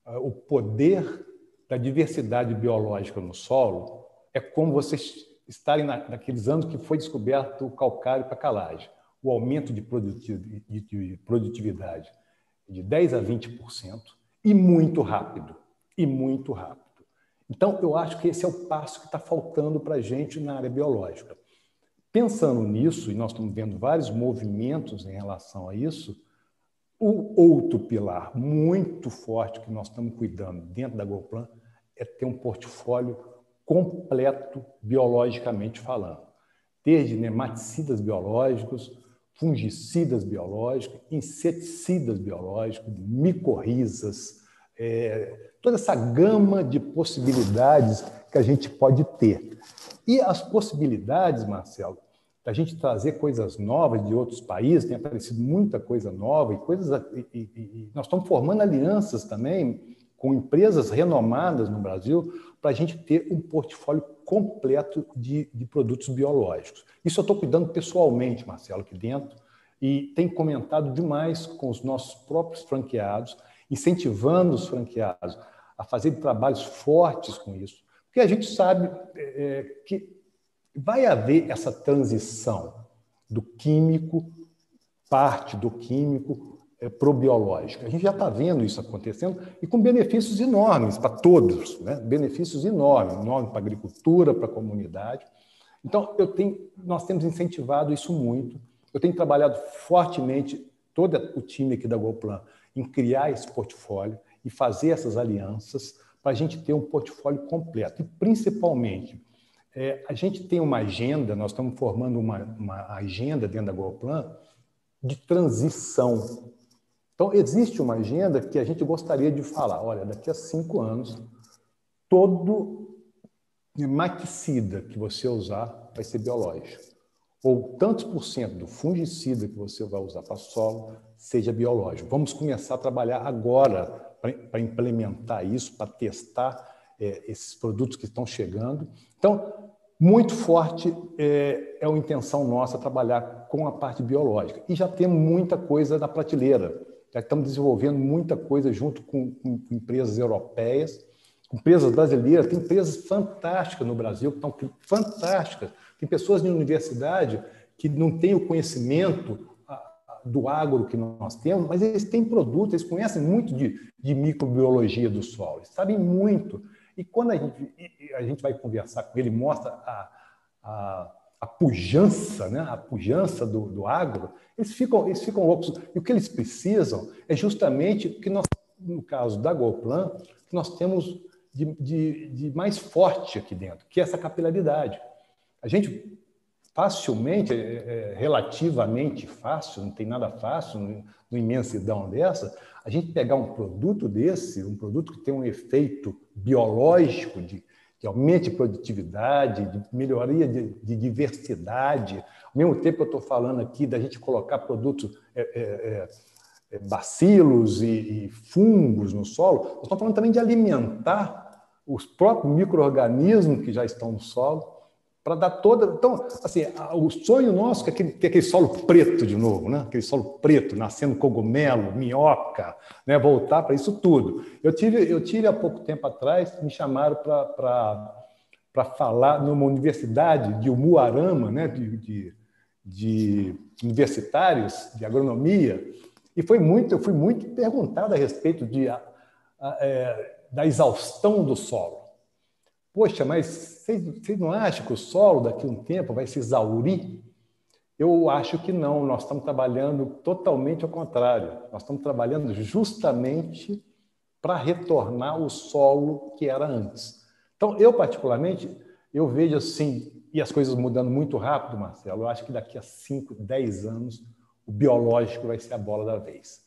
uh, o poder da diversidade biológica no solo, é como vocês estarem na, naqueles anos que foi descoberto o calcário para calagem, o aumento de produtividade. de 10 a 20%, e muito rápido, e muito rápido. Então, eu acho que esse é o passo que está faltando para a gente na área biológica. Pensando nisso, e nós estamos vendo vários movimentos em relação a isso, o outro pilar muito forte que nós estamos cuidando dentro da GoPlan é ter um portfólio completo biologicamente falando. Desde nematicidas biológicos, fungicidas biológicos, inseticidas biológicos, micorrizas, é, toda essa gama de possibilidades que a gente pode ter. E as possibilidades, Marcelo, da gente trazer coisas novas de outros países, tem aparecido muita coisa nova e coisas. E, e, e nós estamos formando alianças também com empresas renomadas no Brasil para a gente ter um portfólio completo de, de produtos biológicos. Isso eu estou cuidando pessoalmente, Marcelo, aqui dentro, e tem comentado demais com os nossos próprios franqueados, incentivando os franqueados a fazer trabalhos fortes com isso, porque a gente sabe é, que vai haver essa transição do químico, parte do químico, é, biológico. A gente já está vendo isso acontecendo e com benefícios enormes para todos, né? benefícios enormes, enormes para a agricultura, para a comunidade. Então, eu tenho, nós temos incentivado isso muito. Eu tenho trabalhado fortemente, todo o time aqui da GoPlan, em criar esse portfólio e fazer essas alianças para a gente ter um portfólio completo. E, principalmente, é, a gente tem uma agenda, nós estamos formando uma, uma agenda dentro da GoPlan de transição. Então, existe uma agenda que a gente gostaria de falar: olha, daqui a cinco anos, todo maticida que você usar vai ser biológico. Ou tantos por cento do fungicida que você vai usar para solo seja biológico. Vamos começar a trabalhar agora para implementar isso, para testar é, esses produtos que estão chegando. Então, muito forte é, é a intenção nossa trabalhar com a parte biológica. E já temos muita coisa na prateleira. Já estamos desenvolvendo muita coisa junto com, com empresas europeias, empresas brasileiras. Tem empresas fantásticas no Brasil, que estão fantásticas. Tem pessoas de universidade que não têm o conhecimento do agro que nós temos, mas eles têm produtos, eles conhecem muito de, de microbiologia do solo, eles sabem muito. E quando a gente, a gente vai conversar com ele, mostra a, a, a pujança, né? a pujança do, do agro, eles ficam, eles ficam loucos. E o que eles precisam é justamente o que nós, no caso da GoPlan, que nós temos de, de, de mais forte aqui dentro, que é essa capilaridade. A gente facilmente, é, é, relativamente fácil, não tem nada fácil no imensidão dessa, a gente pegar um produto desse, um produto que tem um efeito biológico de, de aumento de produtividade, de melhoria de, de, diversidade, ao mesmo tempo eu estou falando aqui da gente colocar produtos é, é, é, é, bacilos e, e fungos no solo, nós estamos falando também de alimentar os próprios micro-organismos que já estão no solo, para dar toda. Então, assim, o sonho nosso é aquele, ter aquele solo preto de novo, né? aquele solo preto, nascendo cogumelo, minhoca, né? voltar para isso tudo. Eu tive, eu tive há pouco tempo atrás, me chamaram para falar numa universidade de Umuarama, né? de, de, de universitários de agronomia, e foi muito, eu fui muito perguntado a respeito de, a, a, é, da exaustão do solo. Poxa, mas vocês não acham que o solo daqui a um tempo vai se exaurir? Eu acho que não, nós estamos trabalhando totalmente ao contrário. Nós estamos trabalhando justamente para retornar o solo que era antes. Então, eu particularmente, eu vejo assim, e as coisas mudando muito rápido, Marcelo, eu acho que daqui a 5, 10 anos, o biológico vai ser a bola da vez.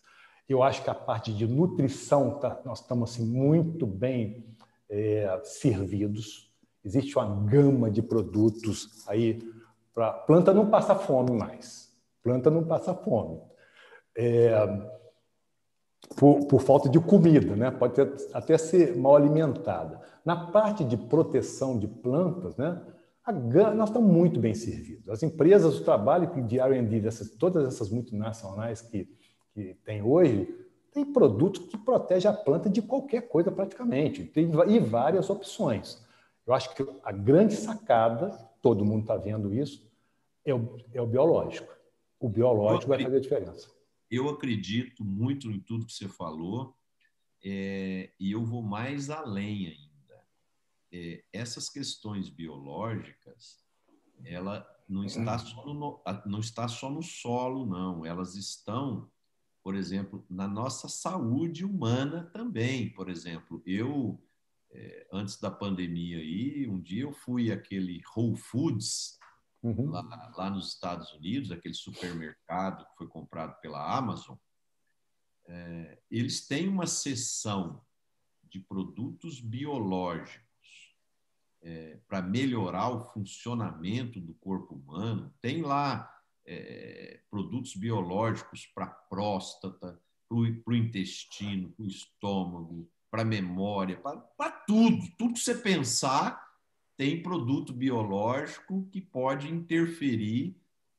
Eu acho que a parte de nutrição, tá, nós estamos assim, muito bem é, servidos. Existe uma gama de produtos aí para planta não passa fome mais. Planta não passa fome. É, por, por, falta de comida, né? pode até ser mal alimentada. Na parte de proteção de plantas, né? A, nós estamos muito bem servidos. As empresas, o trabalho de R&D, todas essas multinacionais que, que tem hoje, tem produto que protege a planta de qualquer coisa praticamente. Tem e várias opções. Eu acho que a grande sacada, todo mundo está vendo isso, é o, é o biológico. O biológico vai fazer a diferença. eu acredito muito em tudo que você falou é, e eu vou mais além ainda. É, essas questões biológicas, ela não está só no, não está só no solo, não. Elas estão, por exemplo, na nossa saúde humana também. Por exemplo, eu é, antes da pandemia aí, um dia eu fui àquele Whole Foods uhum. lá, lá, nos Estados Unidos, aquele supermercado que foi comprado pela Amazon. É, eles têm uma seção de produtos biológicos é, para melhorar o funcionamento do corpo humano. Tem lá é, produtos biológicos para próstata, para o intestino, para o estômago, para memória, para tudo. Tudo que você pensar tem produto biológico que pode interferir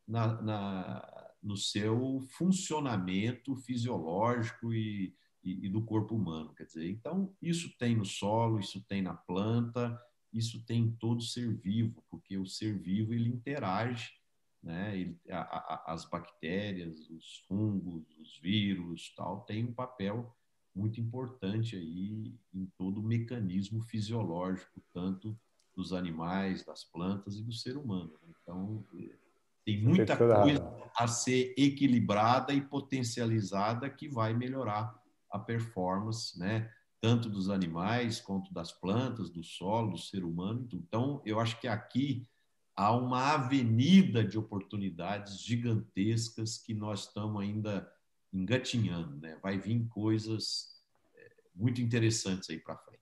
na, na, no seu funcionamento fisiológico e, e, e, do corpo humano. Quer dizer, então, isso tem no solo, isso tem na planta, isso tem em todo ser vivo, porque o ser vivo ele interage, né? Ele, a, a, as bactérias, os fungos, os vírus, tal, tem um papel muito importante aí em todo o mecanismo fisiológico, tanto dos animais, das plantas e do ser humano. Né? Então, é, tem muita coisa a ser equilibrada e potencializada que vai melhorar a performance, né? Tanto dos animais quanto das plantas, do solo, do ser humano. Então, eu acho que aqui há uma avenida de oportunidades gigantescas que nós estamos ainda engatinhando, né? Vai vir coisas é, muito interessantes aí para frente.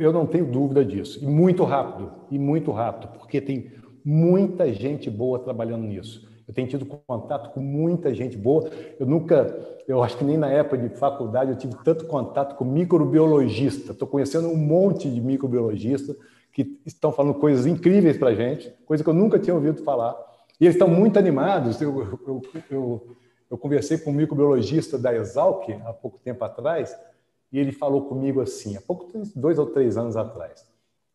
Eu não tenho dúvida disso. E muito rápido, e muito rápido, porque tem muita gente boa trabalhando nisso. Eu tenho tido contato com muita gente boa. Eu nunca, eu acho que nem na época de faculdade eu tive tanto contato com microbiologista. Estou conhecendo um monte de microbiologistas que estão falando coisas incríveis para a gente, coisa que eu nunca tinha ouvido falar. E eles estão muito animados. Eu, eu, eu, eu conversei com um microbiologista da Exalc há pouco tempo atrás, e ele falou comigo assim, há pouco, dois ou três anos atrás.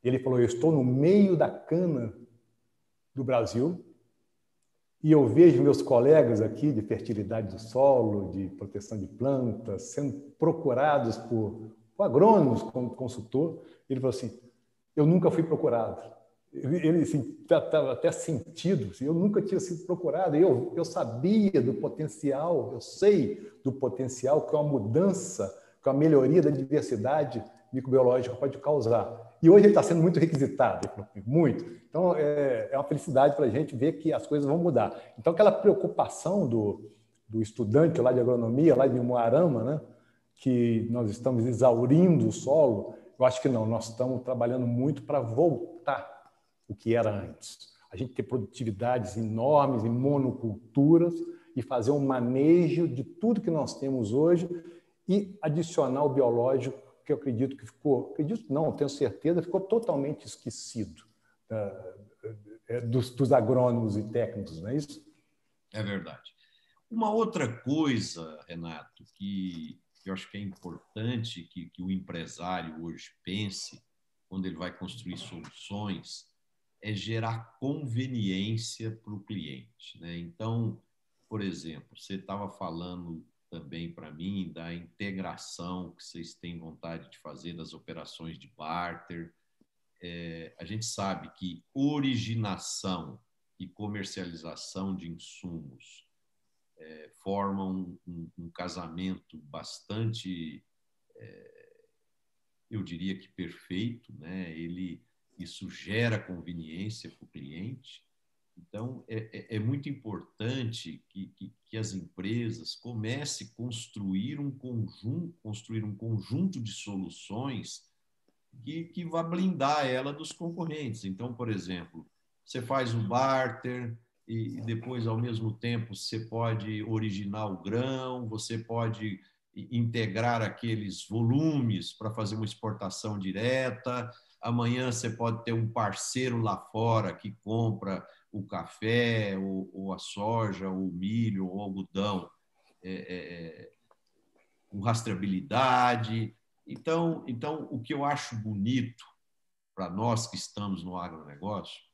Ele falou: Eu estou no meio da cana do Brasil e eu vejo meus colegas aqui de fertilidade do solo, de proteção de plantas, sendo procurados por, por agrônomos como consultor. Ele falou assim: Eu nunca fui procurado ele assim, estava tá, até sentido, assim, eu nunca tinha sido procurado, eu, eu sabia do potencial, eu sei do potencial que uma mudança, que uma melhoria da diversidade microbiológica pode causar. E hoje ele está sendo muito requisitado, muito. Então, é, é uma felicidade para a gente ver que as coisas vão mudar. Então, aquela preocupação do, do estudante lá de agronomia, lá de Moarama, né, que nós estamos exaurindo o solo, eu acho que não, nós estamos trabalhando muito para voltar o que era antes. A gente ter produtividades enormes em monoculturas e fazer um manejo de tudo que nós temos hoje e adicionar o biológico, que eu acredito que ficou, acredito não, tenho certeza, ficou totalmente esquecido uh, dos, dos agrônomos e técnicos, não é isso? É verdade. Uma outra coisa, Renato, que eu acho que é importante que, que o empresário hoje pense quando ele vai construir soluções é gerar conveniência para o cliente. Né? Então, por exemplo, você estava falando também para mim da integração que vocês têm vontade de fazer das operações de barter. É, a gente sabe que originação e comercialização de insumos é, formam um, um, casamento bastante, é, eu diria que perfeito, né? Ele isso gera conveniência para o cliente. Então, é, é, é muito importante que, que, que, as empresas comecem a construir um conjunto, construir um conjunto de soluções que, que vá blindar ela dos concorrentes. Então, por exemplo, você faz um barter e depois, ao mesmo tempo, você pode originar o grão, você pode integrar aqueles volumes para fazer uma exportação direta, amanhã você pode ter um parceiro lá fora que compra o café, ou, ou a soja, ou o milho, ou o algodão, é, é, é, com rastreabilidade. Então, então, o que eu acho bonito para nós que estamos no agronegócio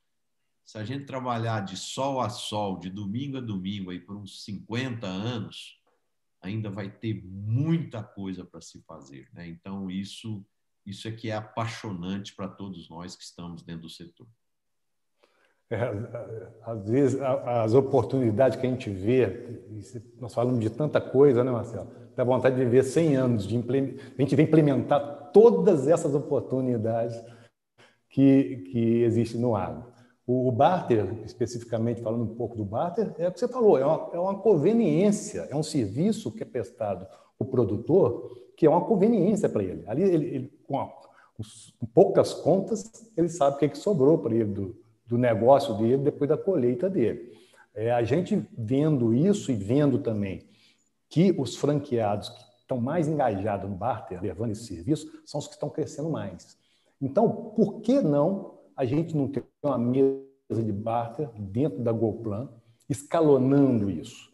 se a gente trabalhar de sol a sol, de domingo a domingo, aí por uns 50 anos, ainda vai ter muita coisa para se fazer. Né? Então, isso, isso é que é apaixonante para todos nós que estamos dentro do setor. É, às vezes, as oportunidades que a gente vê, nós falamos de tanta coisa, né, Marcelo? Dá vontade de ver 100 anos, de a gente vem implementar todas essas oportunidades que, que existem no agro. O, barter, especificamente falando um pouco do barter, é o que você falou, é uma, é uma conveniência, é um serviço que é prestado o produtor, que é uma conveniência para ele. Ali, ele, ele com, a, com, poucas contas, ele sabe o que, é que sobrou para ele do, do negócio dele depois da colheita dele. É, a gente vendo isso e vendo também que os franqueados que estão mais engajados no barter, levando esse serviço, são os que estão crescendo mais. Então, por que não a gente não uma mesa de barter dentro da GoPlan, escalonando isso.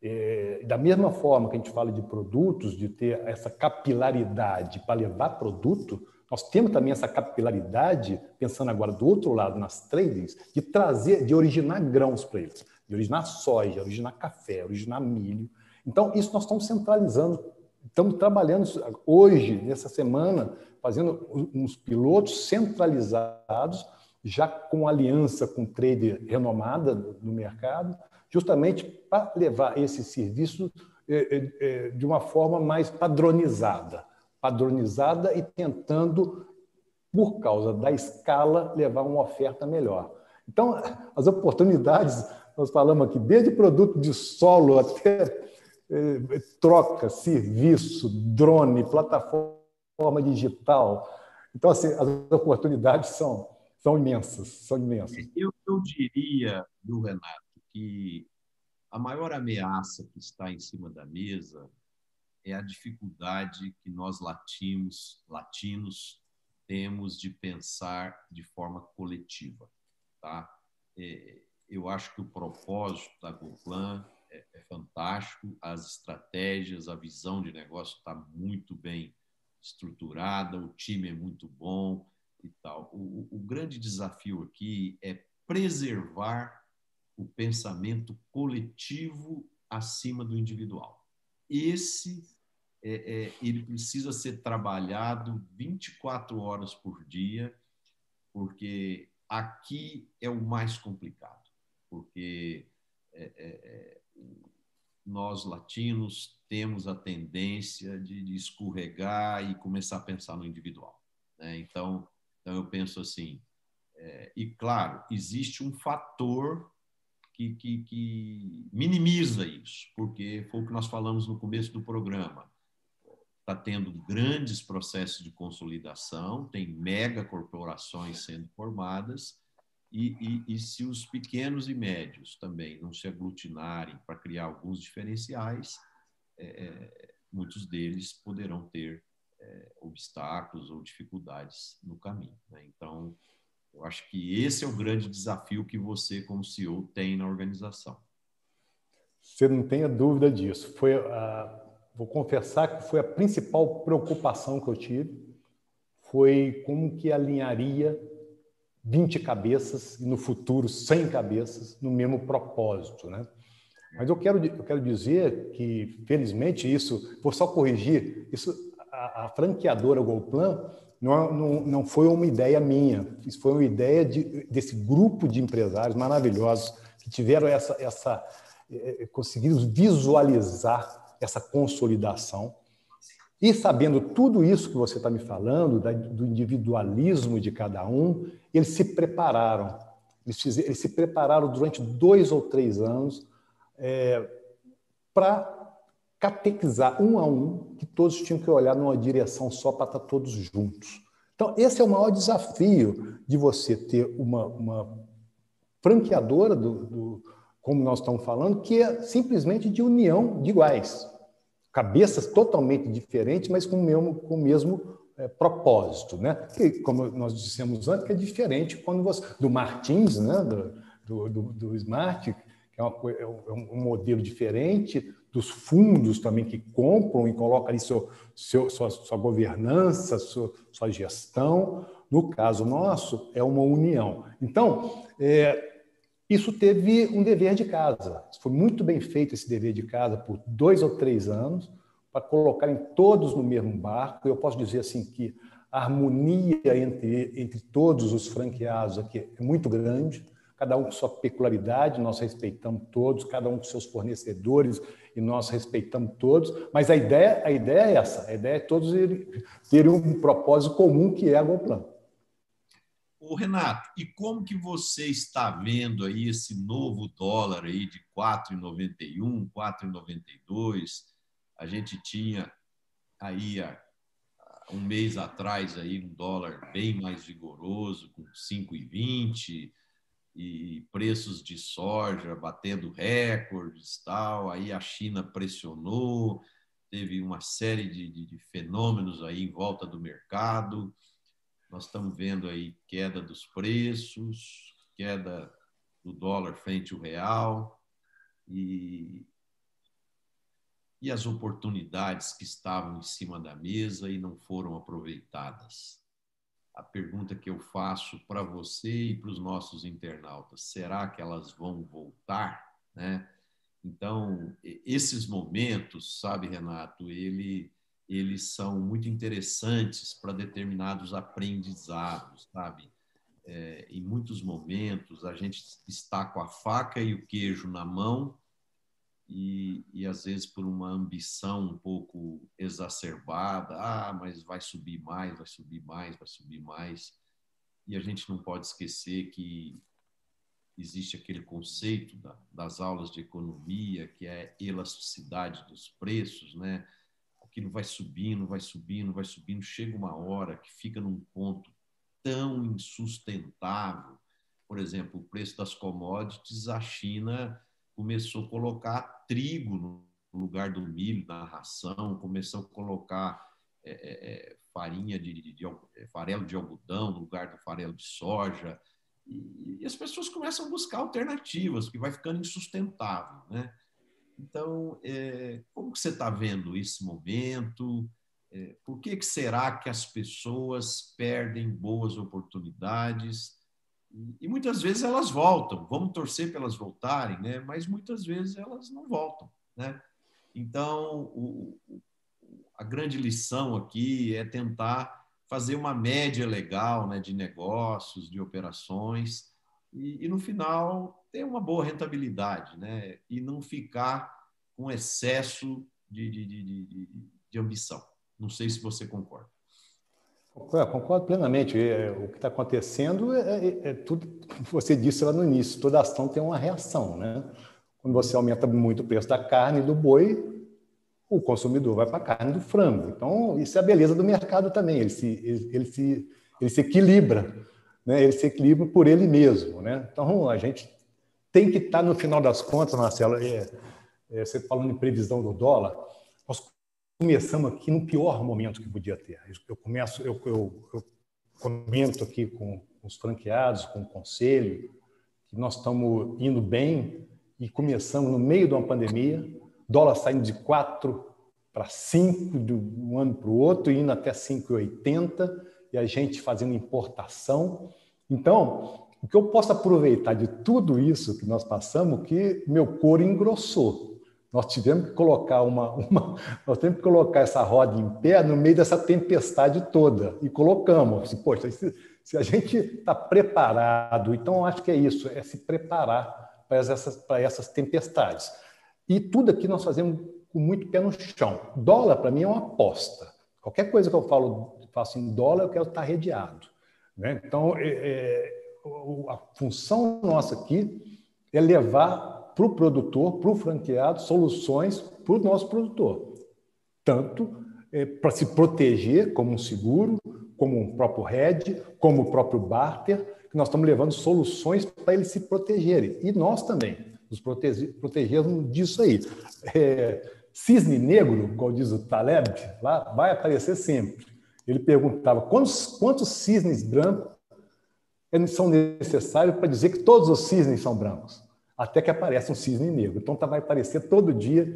É, da mesma forma que a gente fala de produtos, de ter essa capilaridade para levar produto, nós temos também essa capilaridade, pensando agora do outro lado, nas tradings, de trazer, de originar grãos para eles, de originar soja, originar café, originar milho. Então, isso nós estamos centralizando, estamos trabalhando hoje, nessa semana, fazendo uns pilotos centralizados, já com aliança com trader renomada no mercado, justamente para levar esse serviço eh, eh, eh, de uma forma mais padronizada, padronizada e tentando, por causa da escala, levar uma oferta melhor. Então, as oportunidades, nós falamos aqui, desde produto de solo até troca, serviço, drone, plataforma forma digital. Então, assim, as oportunidades são, são imensas, são imensas. Eu, eu diria, do Renato, que a maior ameaça que está em cima da mesa é a dificuldade que nós latinos, latinos temos de pensar de forma coletiva. Tá? É, eu acho que o propósito da GoPlan é, é fantástico, as estratégias, a visão de negócio está muito bem estruturada, o time é muito bom e tal. O, o grande desafio aqui é preservar o pensamento coletivo acima do individual. Esse é, é, ele precisa ser trabalhado 24 horas por dia, porque aqui é o mais complicado, porque é, é, é nós latinos temos a tendência de, de escorregar e começar a pensar no individual. Né? Então, então, eu penso assim, é, e claro, existe um fator que, que, que, minimiza isso, porque foi o que nós falamos no começo do programa. Está tendo grandes processos de consolidação, tem mega corporações sendo formadas, e, e, e, se os pequenos e médios também não se aglutinarem para criar alguns diferenciais, é, é, muitos deles poderão ter é, obstáculos ou dificuldades no caminho. Né? Então, eu acho que esse é o grande desafio que você, como CEO, tem na organização. Você não tenha dúvida disso. Foi a, vou confessar que foi a principal preocupação que eu tive, foi como que alinharia 20 cabeças e no futuro 100 cabeças no mesmo propósito, né? Mas eu quero, eu quero dizer que, felizmente, isso, vou só corrigir, isso, a, a franqueadora Golplan não, não, não foi uma ideia minha, isso foi uma ideia de, desse grupo de empresários maravilhosos que tiveram essa, essa é, conseguiram visualizar essa consolidação e sabendo tudo isso que você está me falando, do individualismo de cada um, eles se prepararam. Eles, fizeram, eles se prepararam durante dois ou três anos é, para catequizar um a um que todos tinham que olhar numa direção só para estar todos juntos. Então, esse é o maior desafio de você ter uma, uma franqueadora, do, do, como nós estamos falando, que é simplesmente de união de iguais cabeças totalmente diferentes, mas com o mesmo, com o mesmo é, propósito, né? Como nós dissemos antes, que é diferente quando você do Martins, né? Do, do, do Smart, que é, uma, é, é um modelo diferente dos fundos também que compram e colocam ali seu, seu, sua, sua governança, sua, sua gestão, No caso nosso, é uma união. Então, é, isso teve um dever de casa. Foi muito bem feito esse dever de casa por dois ou três anos, para colocarem todos no mesmo barco. Eu posso dizer assim que a harmonia entre, entre todos os franqueados aqui é muito grande, cada um com sua peculiaridade, nós respeitamos todos, cada um com seus fornecedores e nós respeitamos todos, mas a ideia, a ideia é essa, a ideia é todos terem um propósito comum que é a Goplan. O Renato, e como que você está vendo aí esse novo dólar aí de 4,91, 4,92? A gente tinha aí um mês atrás aí um dólar bem mais vigoroso, com 5,20 e preços de soja batendo recordes tal. Aí a China pressionou, teve uma série de, de, de fenômenos aí em volta do mercado. Nós estamos vendo aí queda dos preços, queda do dólar frente ao real e, e as oportunidades que estavam em cima da mesa e não foram aproveitadas. A pergunta que eu faço para você e para os nossos internautas, será que elas vão voltar, né? Então, esses momentos, sabe, Renato, ele, eles são muito interessantes para determinados aprendizados, sabe? É, em muitos momentos, a gente está com a faca e o queijo na mão e, e às vezes por uma ambição um pouco exacerbada, ah, mas vai subir mais, vai subir mais, vai subir mais. E a gente não pode esquecer que existe aquele conceito da, das aulas de economia, que é elasticidade dos preços, né? Aquilo vai subindo, vai subindo, vai subindo, chega uma hora que fica num ponto tão insustentável. Por exemplo, o preço das commodities, a China começou a colocar trigo no lugar do milho na ração, começou a colocar é, é, é farinha de, de, de, é, farelo de algodão no lugar do farelo de soja. E, e as pessoas começam a buscar alternativas, porque vai ficando insustentável. Né? Então, é, como que você está vendo esse momento? É, por que, que será que as pessoas perdem boas oportunidades? E muitas vezes elas voltam, vamos torcer para elas voltarem, né? mas muitas vezes elas não voltam. Né? Então, o, a grande lição aqui é tentar fazer uma média legal né, de negócios, de operações, e, e no final ter uma boa rentabilidade, né? e não ficar com excesso de, de, de, de ambição. Não sei se você concorda. Concordo plenamente. É, o que está acontecendo é, é, é, tudo que você disse lá no início. Toda ação tem uma reação, né? Quando você aumenta muito o preço da carne do boi, o consumidor vai para a carne do frango. Então, isso é a beleza do mercado também. Ele se, ele, ele se, ele se equilibra, né? Ele se equilibra por ele mesmo, né? Então, a gente tem que estar tá, no final das contas, Marcelo. É, é, você falando em previsão do dólar, nós começamos aqui no pior momento que podia ter. Eu começo, eu, eu, eu comento aqui com os franqueados, com o conselho, que nós estamos indo bem e começamos no meio de uma pandemia, dólar saindo de 4 para 5 de um ano para o outro, indo até 5,80, e a gente fazendo importação. Então, o que eu posso aproveitar de tudo isso que nós passamos, que meu couro engrossou. Nós tivemos que colocar uma, uma, nós temos que colocar essa roda em pé no meio dessa tempestade toda e colocamos. Assim, Poxa, se, se a gente está preparado, então acho que é isso, é se preparar para essas, para essas tempestades. E tudo aqui nós fazemos com muito pé no chão. Dólar para mim é uma aposta. Qualquer coisa que eu falo, faço em dólar, eu quero estar redeado. Né? Então, é, é, a função nossa aqui é levar para o produtor, para o franqueado, soluções para o nosso produtor. Tanto é, para se proteger, como um seguro, como um próprio hedge, como o próprio barter, que nós estamos levando soluções para eles se protegerem. E nós também nos protegermos disso aí. É, cisne negro, igual diz o Taleb, lá vai aparecer sempre. Ele perguntava quantos, quantos cisnes brancos são necessários para dizer que todos os cisnes são brancos até que aparece um cisne negro. Então tá, vai aparecer todo dia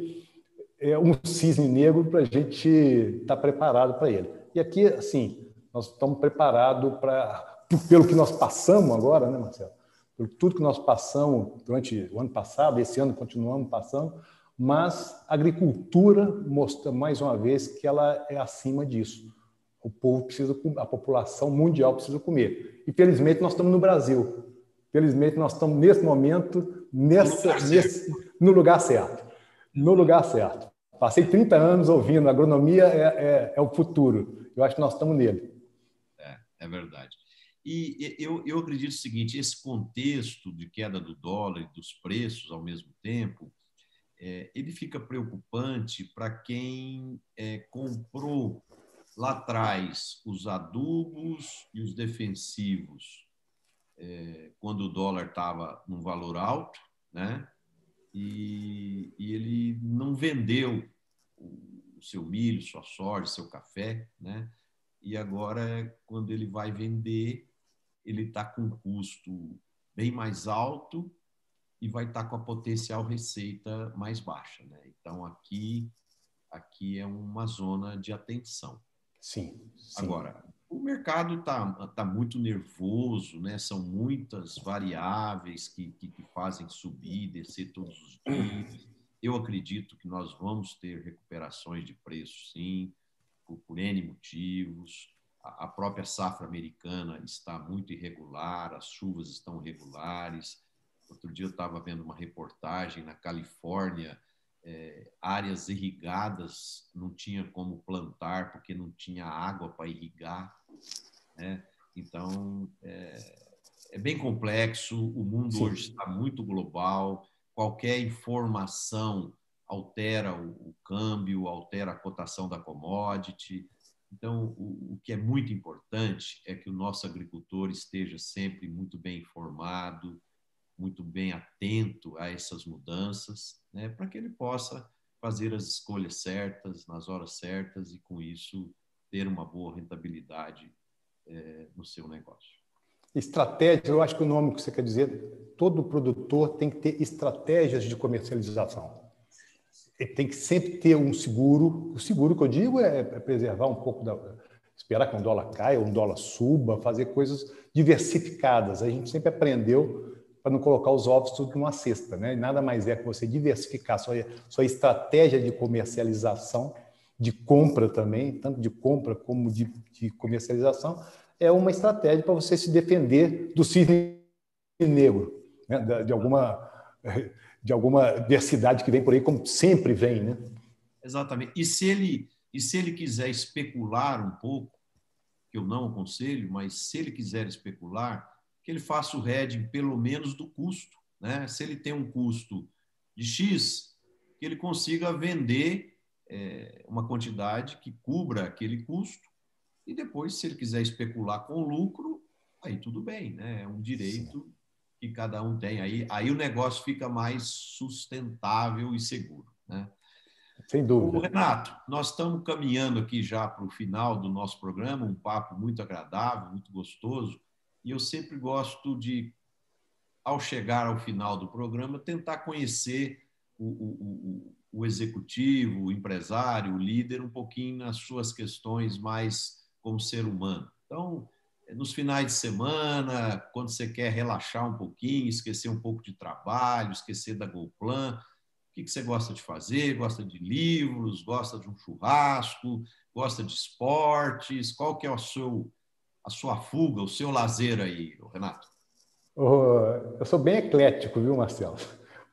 é, um cisne negro para a gente estar tá preparado para ele. E aqui, assim, nós estamos preparados para, pelo que nós passamos agora, né, Marcelo? Por tudo que nós passamos durante o ano passado, esse ano continuamos passando, mas a agricultura mostra mais uma vez que ela é acima disso. O povo precisa, a população mundial precisa comer. E felizmente nós estamos no Brasil. Felizmente nós estamos nesse momento nessa, no, lugar nesse, no lugar certo. No lugar certo. Passei 30 anos ouvindo, agronomia é, é, é o futuro. Eu acho que nós estamos nele. É, é verdade. E eu, eu acredito o seguinte: esse contexto de queda do dólar e dos preços ao mesmo tempo, é, ele fica preocupante para quem é, comprou lá atrás os adubos e os defensivos é, quando o dólar estava num valor alto, né? E, e ele não vendeu o, seu milho, sua soja, seu café, né? E agora, quando ele vai vender, ele está com um custo bem mais alto e vai estar tá com a potencial receita mais baixa. Né? Então, aqui, aqui é uma zona de atenção. Sim. sim. Agora, o mercado está tá muito nervoso, né? são muitas variáveis que, que, que fazem subir, descer todos os dias. Eu acredito que nós vamos ter recuperações de preço, sim, por, por N motivos a própria safra americana está muito irregular, as chuvas estão regulares. Outro dia eu estava vendo uma reportagem na Califórnia, é, áreas irrigadas não tinha como plantar porque não tinha água para irrigar. Né? Então, é, é, bem complexo, o mundo Sim. hoje está muito global, qualquer informação altera o, o câmbio, altera a cotação da commodity. Então, o, o, que é muito importante é que o nosso agricultor esteja sempre muito bem informado, muito bem atento a essas mudanças, né, para que ele possa fazer as escolhas certas, nas horas certas e, com isso, ter uma boa rentabilidade é, no seu negócio. Estratégia, eu acho que o nome que você quer dizer, todo produtor tem que ter estratégias de comercialização ele tem que sempre ter um seguro. O seguro que eu digo é, é preservar um pouco da. esperar que um dólar caia, um dólar suba, fazer coisas diversificadas. A gente sempre aprendeu para não colocar os ovos tudo numa cesta, né? Nada mais é que você diversificar sua, sua estratégia de comercialização, de compra também, tanto de compra como de, de comercialização, é uma estratégia para você se defender do cisne negro, né? de, alguma de alguma diversidade que vem por aí, como sempre vem, né? Exatamente. E se ele, e se ele quiser especular um pouco, que eu não aconselho, mas se ele quiser especular, que ele faça o hedging pelo menos do custo. Né? Se ele tem um custo de X, que ele consiga vender é, uma quantidade que cubra aquele custo. E depois, se ele quiser especular com lucro, aí tudo bem, né? é um direito Sim que cada um tem. Aí, aí o negócio fica mais sustentável e seguro. Né? Sem dúvida. Ô, Renato, nós estamos caminhando aqui já para o final do nosso programa, um papo muito agradável, muito gostoso, e eu sempre gosto de, ao chegar ao final do programa, tentar conhecer o, o, o, o executivo, o empresário, o líder, um pouquinho nas suas questões mais como ser humano. Então, nos finais de semana, quando você quer relaxar um pouquinho, esquecer um pouco de trabalho, esquecer da GoPlan, o que, você gosta de fazer? Gosta de livros? Gosta de um churrasco? Gosta de esportes? Qual que é o seu, a sua fuga, o seu lazer aí, Renato? eu sou bem eclético, viu, Marcelo?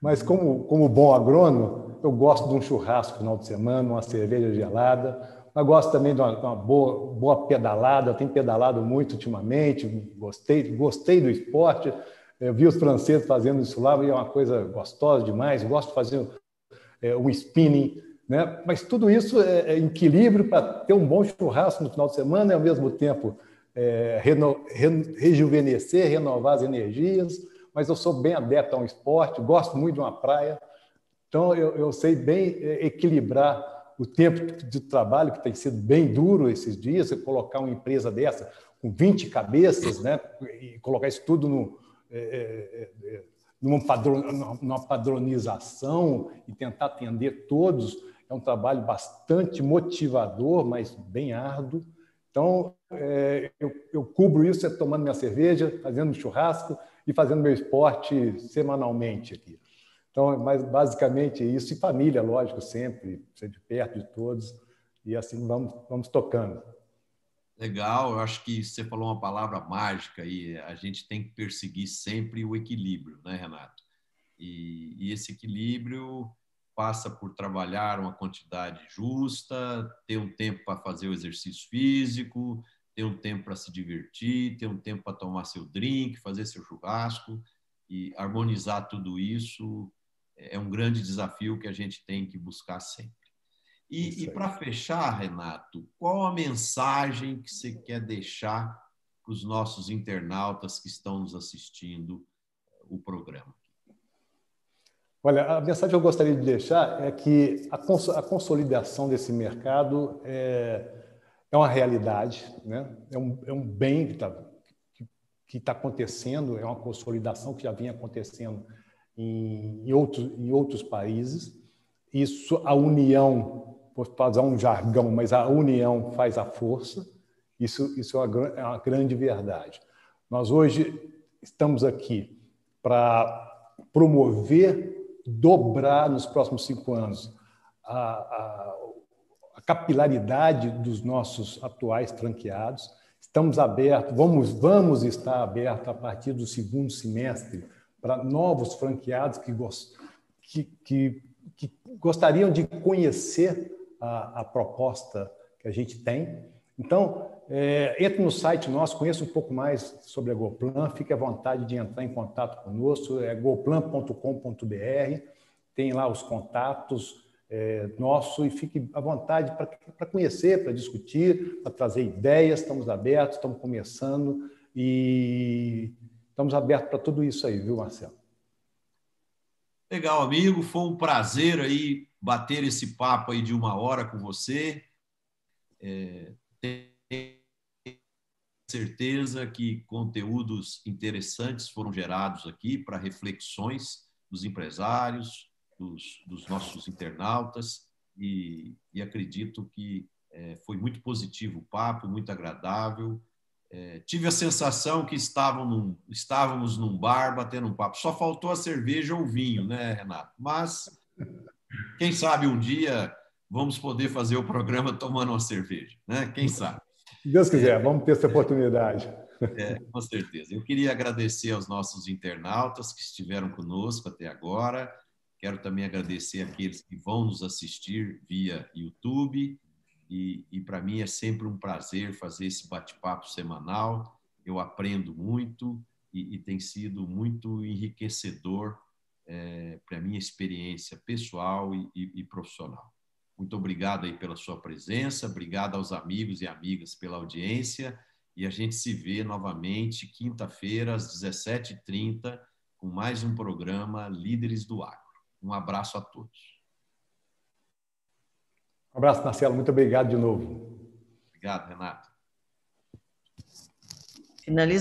Mas como, como bom agrônomo, eu gosto de um churrasco no final de semana, uma cerveja gelada, mas gosto também de uma, de uma, boa, boa pedalada. Eu tenho pedalado muito ultimamente, gostei, gostei do esporte. Eu vi os franceses fazendo isso lá e é uma coisa gostosa demais. gosto de fazer é, um spinning. Né? Mas tudo isso é, é equilíbrio para ter um bom churrasco no final de semana e, ao mesmo tempo, é, reno, re, rejuvenescer, renovar as energias. Mas eu sou bem adepto a um esporte, gosto muito de uma praia. Então, eu, eu sei bem é, equilibrar o tempo de trabalho, que tem sido bem duro esses dias, colocar uma empresa dessa com 20 cabeças, né, e colocar isso tudo no, é, é, é, numa, padron, numa padronização e tentar atender todos, é um trabalho bastante motivador, mas bem árduo. Então, é, eu, eu cubro isso é tomando minha cerveja, fazendo churrasco e fazendo meu esporte semanalmente aqui. Então, mas basicamente isso, e família, lógico, sempre, sempre perto de todos, e assim vamos, vamos tocando. Legal, eu acho que você falou uma palavra mágica e a gente tem que perseguir sempre o equilíbrio, né, Renato? E, e esse equilíbrio passa por trabalhar uma quantidade justa, ter um tempo para fazer o exercício físico, ter um tempo para se divertir, ter um tempo para tomar seu drink, fazer seu churrasco e harmonizar tudo isso é um grande desafio que a gente tem que buscar sempre. E, e para fechar, Renato, qual a mensagem que você quer deixar para os nossos internautas que estão nos assistindo o programa? Olha, a mensagem que eu gostaria de deixar é que a, cons a consolidação desse mercado é, é uma realidade, né? é, um, é um bem que está que está acontecendo, é uma consolidação que já vinha acontecendo em, em, outros, em outros países. Isso, a união, vou fazer um jargão, mas a união faz a força. Isso, isso é, uma, é uma grande verdade. Nós hoje estamos aqui para promover, dobrar nos próximos cinco anos a, a, a capilaridade dos nossos atuais franqueados. Estamos abertos, vamos, vamos estar abertos a partir do segundo semestre para novos franqueados que, que, que, que, gostariam de conhecer a, a, proposta que a gente tem. Então, é, entre no site nosso, conheça um pouco mais sobre a GoPlan, fique à vontade de entrar em contato conosco, é goplan.com.br, tem lá os contatos, é, nosso e fique à vontade para conhecer, para discutir, para trazer ideias. Estamos abertos, estamos começando e estamos abertos para tudo isso aí, viu, Marcelo? Legal, amigo. Foi um prazer aí bater esse papo aí de uma hora com você. É, tenho certeza que conteúdos interessantes foram gerados aqui para reflexões dos empresários, dos, dos nossos internautas e, e acredito que é, foi muito positivo o papo, muito agradável. É, tive a sensação que estavam num, estávamos num bar batendo um papo. Só faltou a cerveja ou o vinho, né, Renato? Mas quem sabe um dia vamos poder fazer o programa tomando uma cerveja, né? Quem sabe? Se Deus quiser, vamos ter essa oportunidade. É, com certeza. Eu queria agradecer aos nossos internautas que estiveram conosco até agora. Quero também agradecer aqueles que vão nos assistir via YouTube. E, e para mim é sempre um prazer fazer esse bate-papo semanal. Eu aprendo muito e, e tem sido muito enriquecedor é, para a minha experiência pessoal e, e, profissional. Muito obrigado aí pela sua presença, obrigado aos amigos e amigas pela audiência e a gente se vê novamente quinta-feira às 17h30 com mais um programa Líderes do Agro. Um abraço a todos. Um abraço, Marcelo. Muito obrigado de novo. Obrigado, Renato. Finaliza